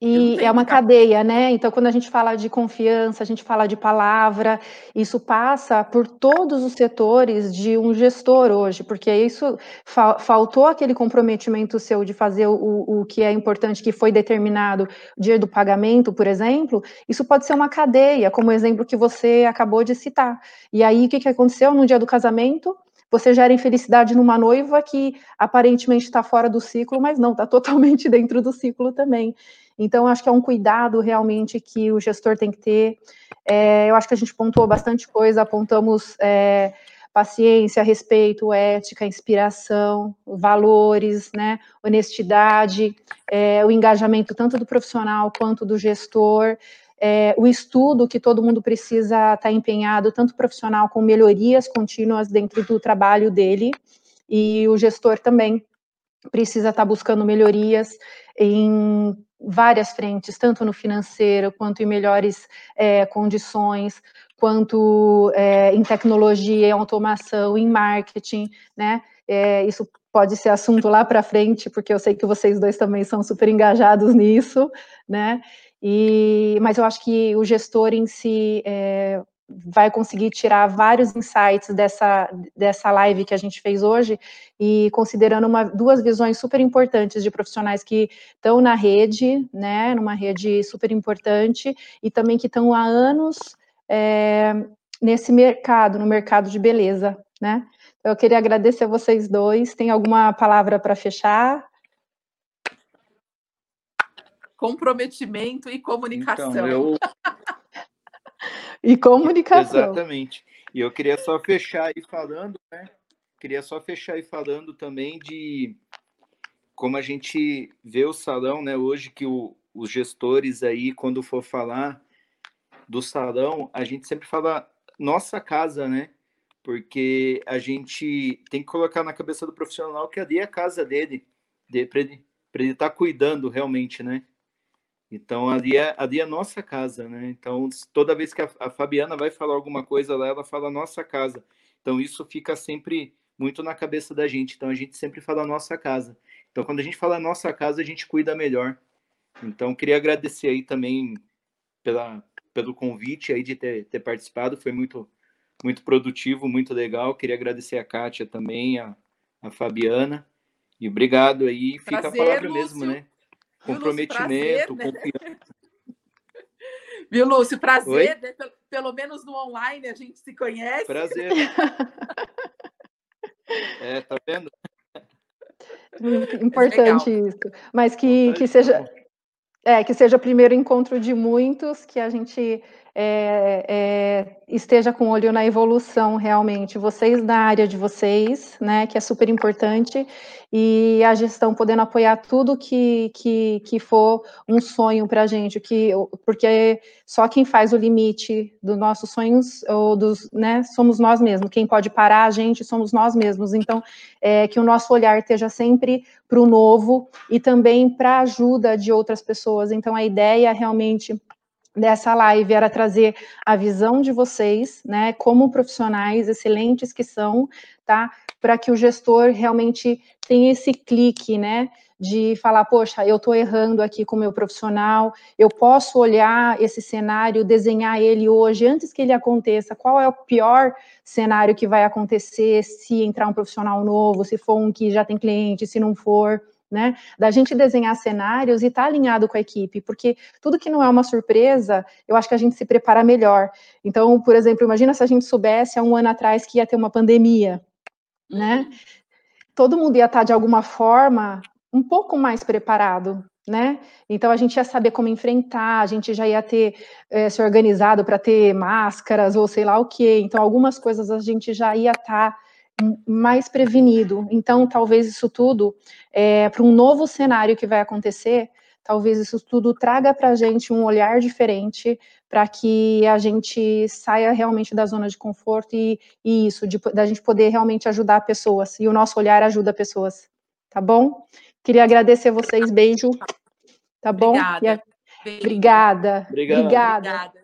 E é uma cadeia, né? Então, quando a gente fala de confiança, a gente fala de palavra, isso passa por todos os setores de um gestor hoje, porque isso fa faltou aquele comprometimento seu de fazer o, o que é importante, que foi determinado, dia do pagamento, por exemplo. Isso pode ser uma cadeia, como o exemplo que você acabou de citar. E aí, o que, que aconteceu no dia do casamento? você gera infelicidade numa noiva que aparentemente está fora do ciclo, mas não, está totalmente dentro do ciclo também. Então, acho que é um cuidado realmente que o gestor tem que ter. É, eu acho que a gente pontuou bastante coisa, apontamos é, paciência, respeito, ética, inspiração, valores, né, honestidade, é, o engajamento tanto do profissional quanto do gestor, é, o estudo que todo mundo precisa estar tá empenhado, tanto profissional com melhorias contínuas dentro do trabalho dele, e o gestor também precisa estar tá buscando melhorias em várias frentes, tanto no financeiro, quanto em melhores é, condições, quanto é, em tecnologia, em automação, em marketing, né? É, isso pode ser assunto lá para frente, porque eu sei que vocês dois também são super engajados nisso, né? E, mas eu acho que o gestor em si é, vai conseguir tirar vários insights dessa, dessa live que a gente fez hoje e considerando uma, duas visões super importantes de profissionais que estão na rede, né, numa rede super importante e também que estão há anos é, nesse mercado, no mercado de beleza, né. Eu queria agradecer a vocês dois. Tem alguma palavra para fechar? Comprometimento e comunicação. Então, eu e comunicação. Exatamente. E eu queria só fechar aí falando, né? Queria só fechar aí falando também de como a gente vê o salão, né? Hoje que o, os gestores aí, quando for falar do salão, a gente sempre fala nossa casa, né? Porque a gente tem que colocar na cabeça do profissional que ali é a casa dele, de, para ele estar tá cuidando realmente, né? Então, ali é, ali é nossa casa, né? Então, toda vez que a, a, Fabiana vai falar alguma coisa lá, ela fala nossa casa. Então, isso fica sempre muito na cabeça da gente. Então, a gente sempre fala nossa casa. Então, quando a gente fala nossa casa, a gente cuida melhor. Então, queria agradecer aí também pela, pelo convite aí de ter, ter participado. Foi muito, muito produtivo, muito legal. Queria agradecer a Kátia também, a, a Fabiana. E obrigado aí. Fica Prazer, a palavra Lúcio. mesmo, né? Comprometimento, prazer, confiança. Né? Viu, Lúcio? Prazer, né? pelo, pelo, menos no online a gente se conhece. Prazer. é, tá vendo? Importante isso. Mas que, que seja. É, que seja o primeiro encontro de muitos, que a gente é, é, esteja com olho na evolução realmente, vocês na área de vocês, né, que é super importante, e a gestão podendo apoiar tudo que, que, que for um sonho para a gente, que, porque só quem faz o limite dos nossos sonhos, ou dos, né, somos nós mesmos, quem pode parar a gente somos nós mesmos, então, é, que o nosso olhar esteja sempre para o novo, e também para a ajuda de outras pessoas, então a ideia realmente dessa live era trazer a visão de vocês, né, como profissionais excelentes que são, tá, para que o gestor realmente tenha esse clique, né, de falar, poxa, eu estou errando aqui com o meu profissional, eu posso olhar esse cenário, desenhar ele hoje, antes que ele aconteça, qual é o pior cenário que vai acontecer se entrar um profissional novo, se for um que já tem cliente, se não for, né? Da gente desenhar cenários e estar tá alinhado com a equipe, porque tudo que não é uma surpresa, eu acho que a gente se prepara melhor. Então, por exemplo, imagina se a gente soubesse há um ano atrás que ia ter uma pandemia, né? Todo mundo ia estar tá, de alguma forma um pouco mais preparado, né? Então a gente ia saber como enfrentar, a gente já ia ter é, se organizado para ter máscaras ou sei lá o que. Então algumas coisas a gente já ia estar tá mais prevenido. Então, talvez isso tudo, é, para um novo cenário que vai acontecer, talvez isso tudo traga para a gente um olhar diferente, para que a gente saia realmente da zona de conforto e, e isso, de, da gente poder realmente ajudar pessoas, e o nosso olhar ajuda pessoas, tá bom? Queria agradecer vocês, beijo, tá bom? Obrigada. A... Obrigada. Obrigada. Obrigada.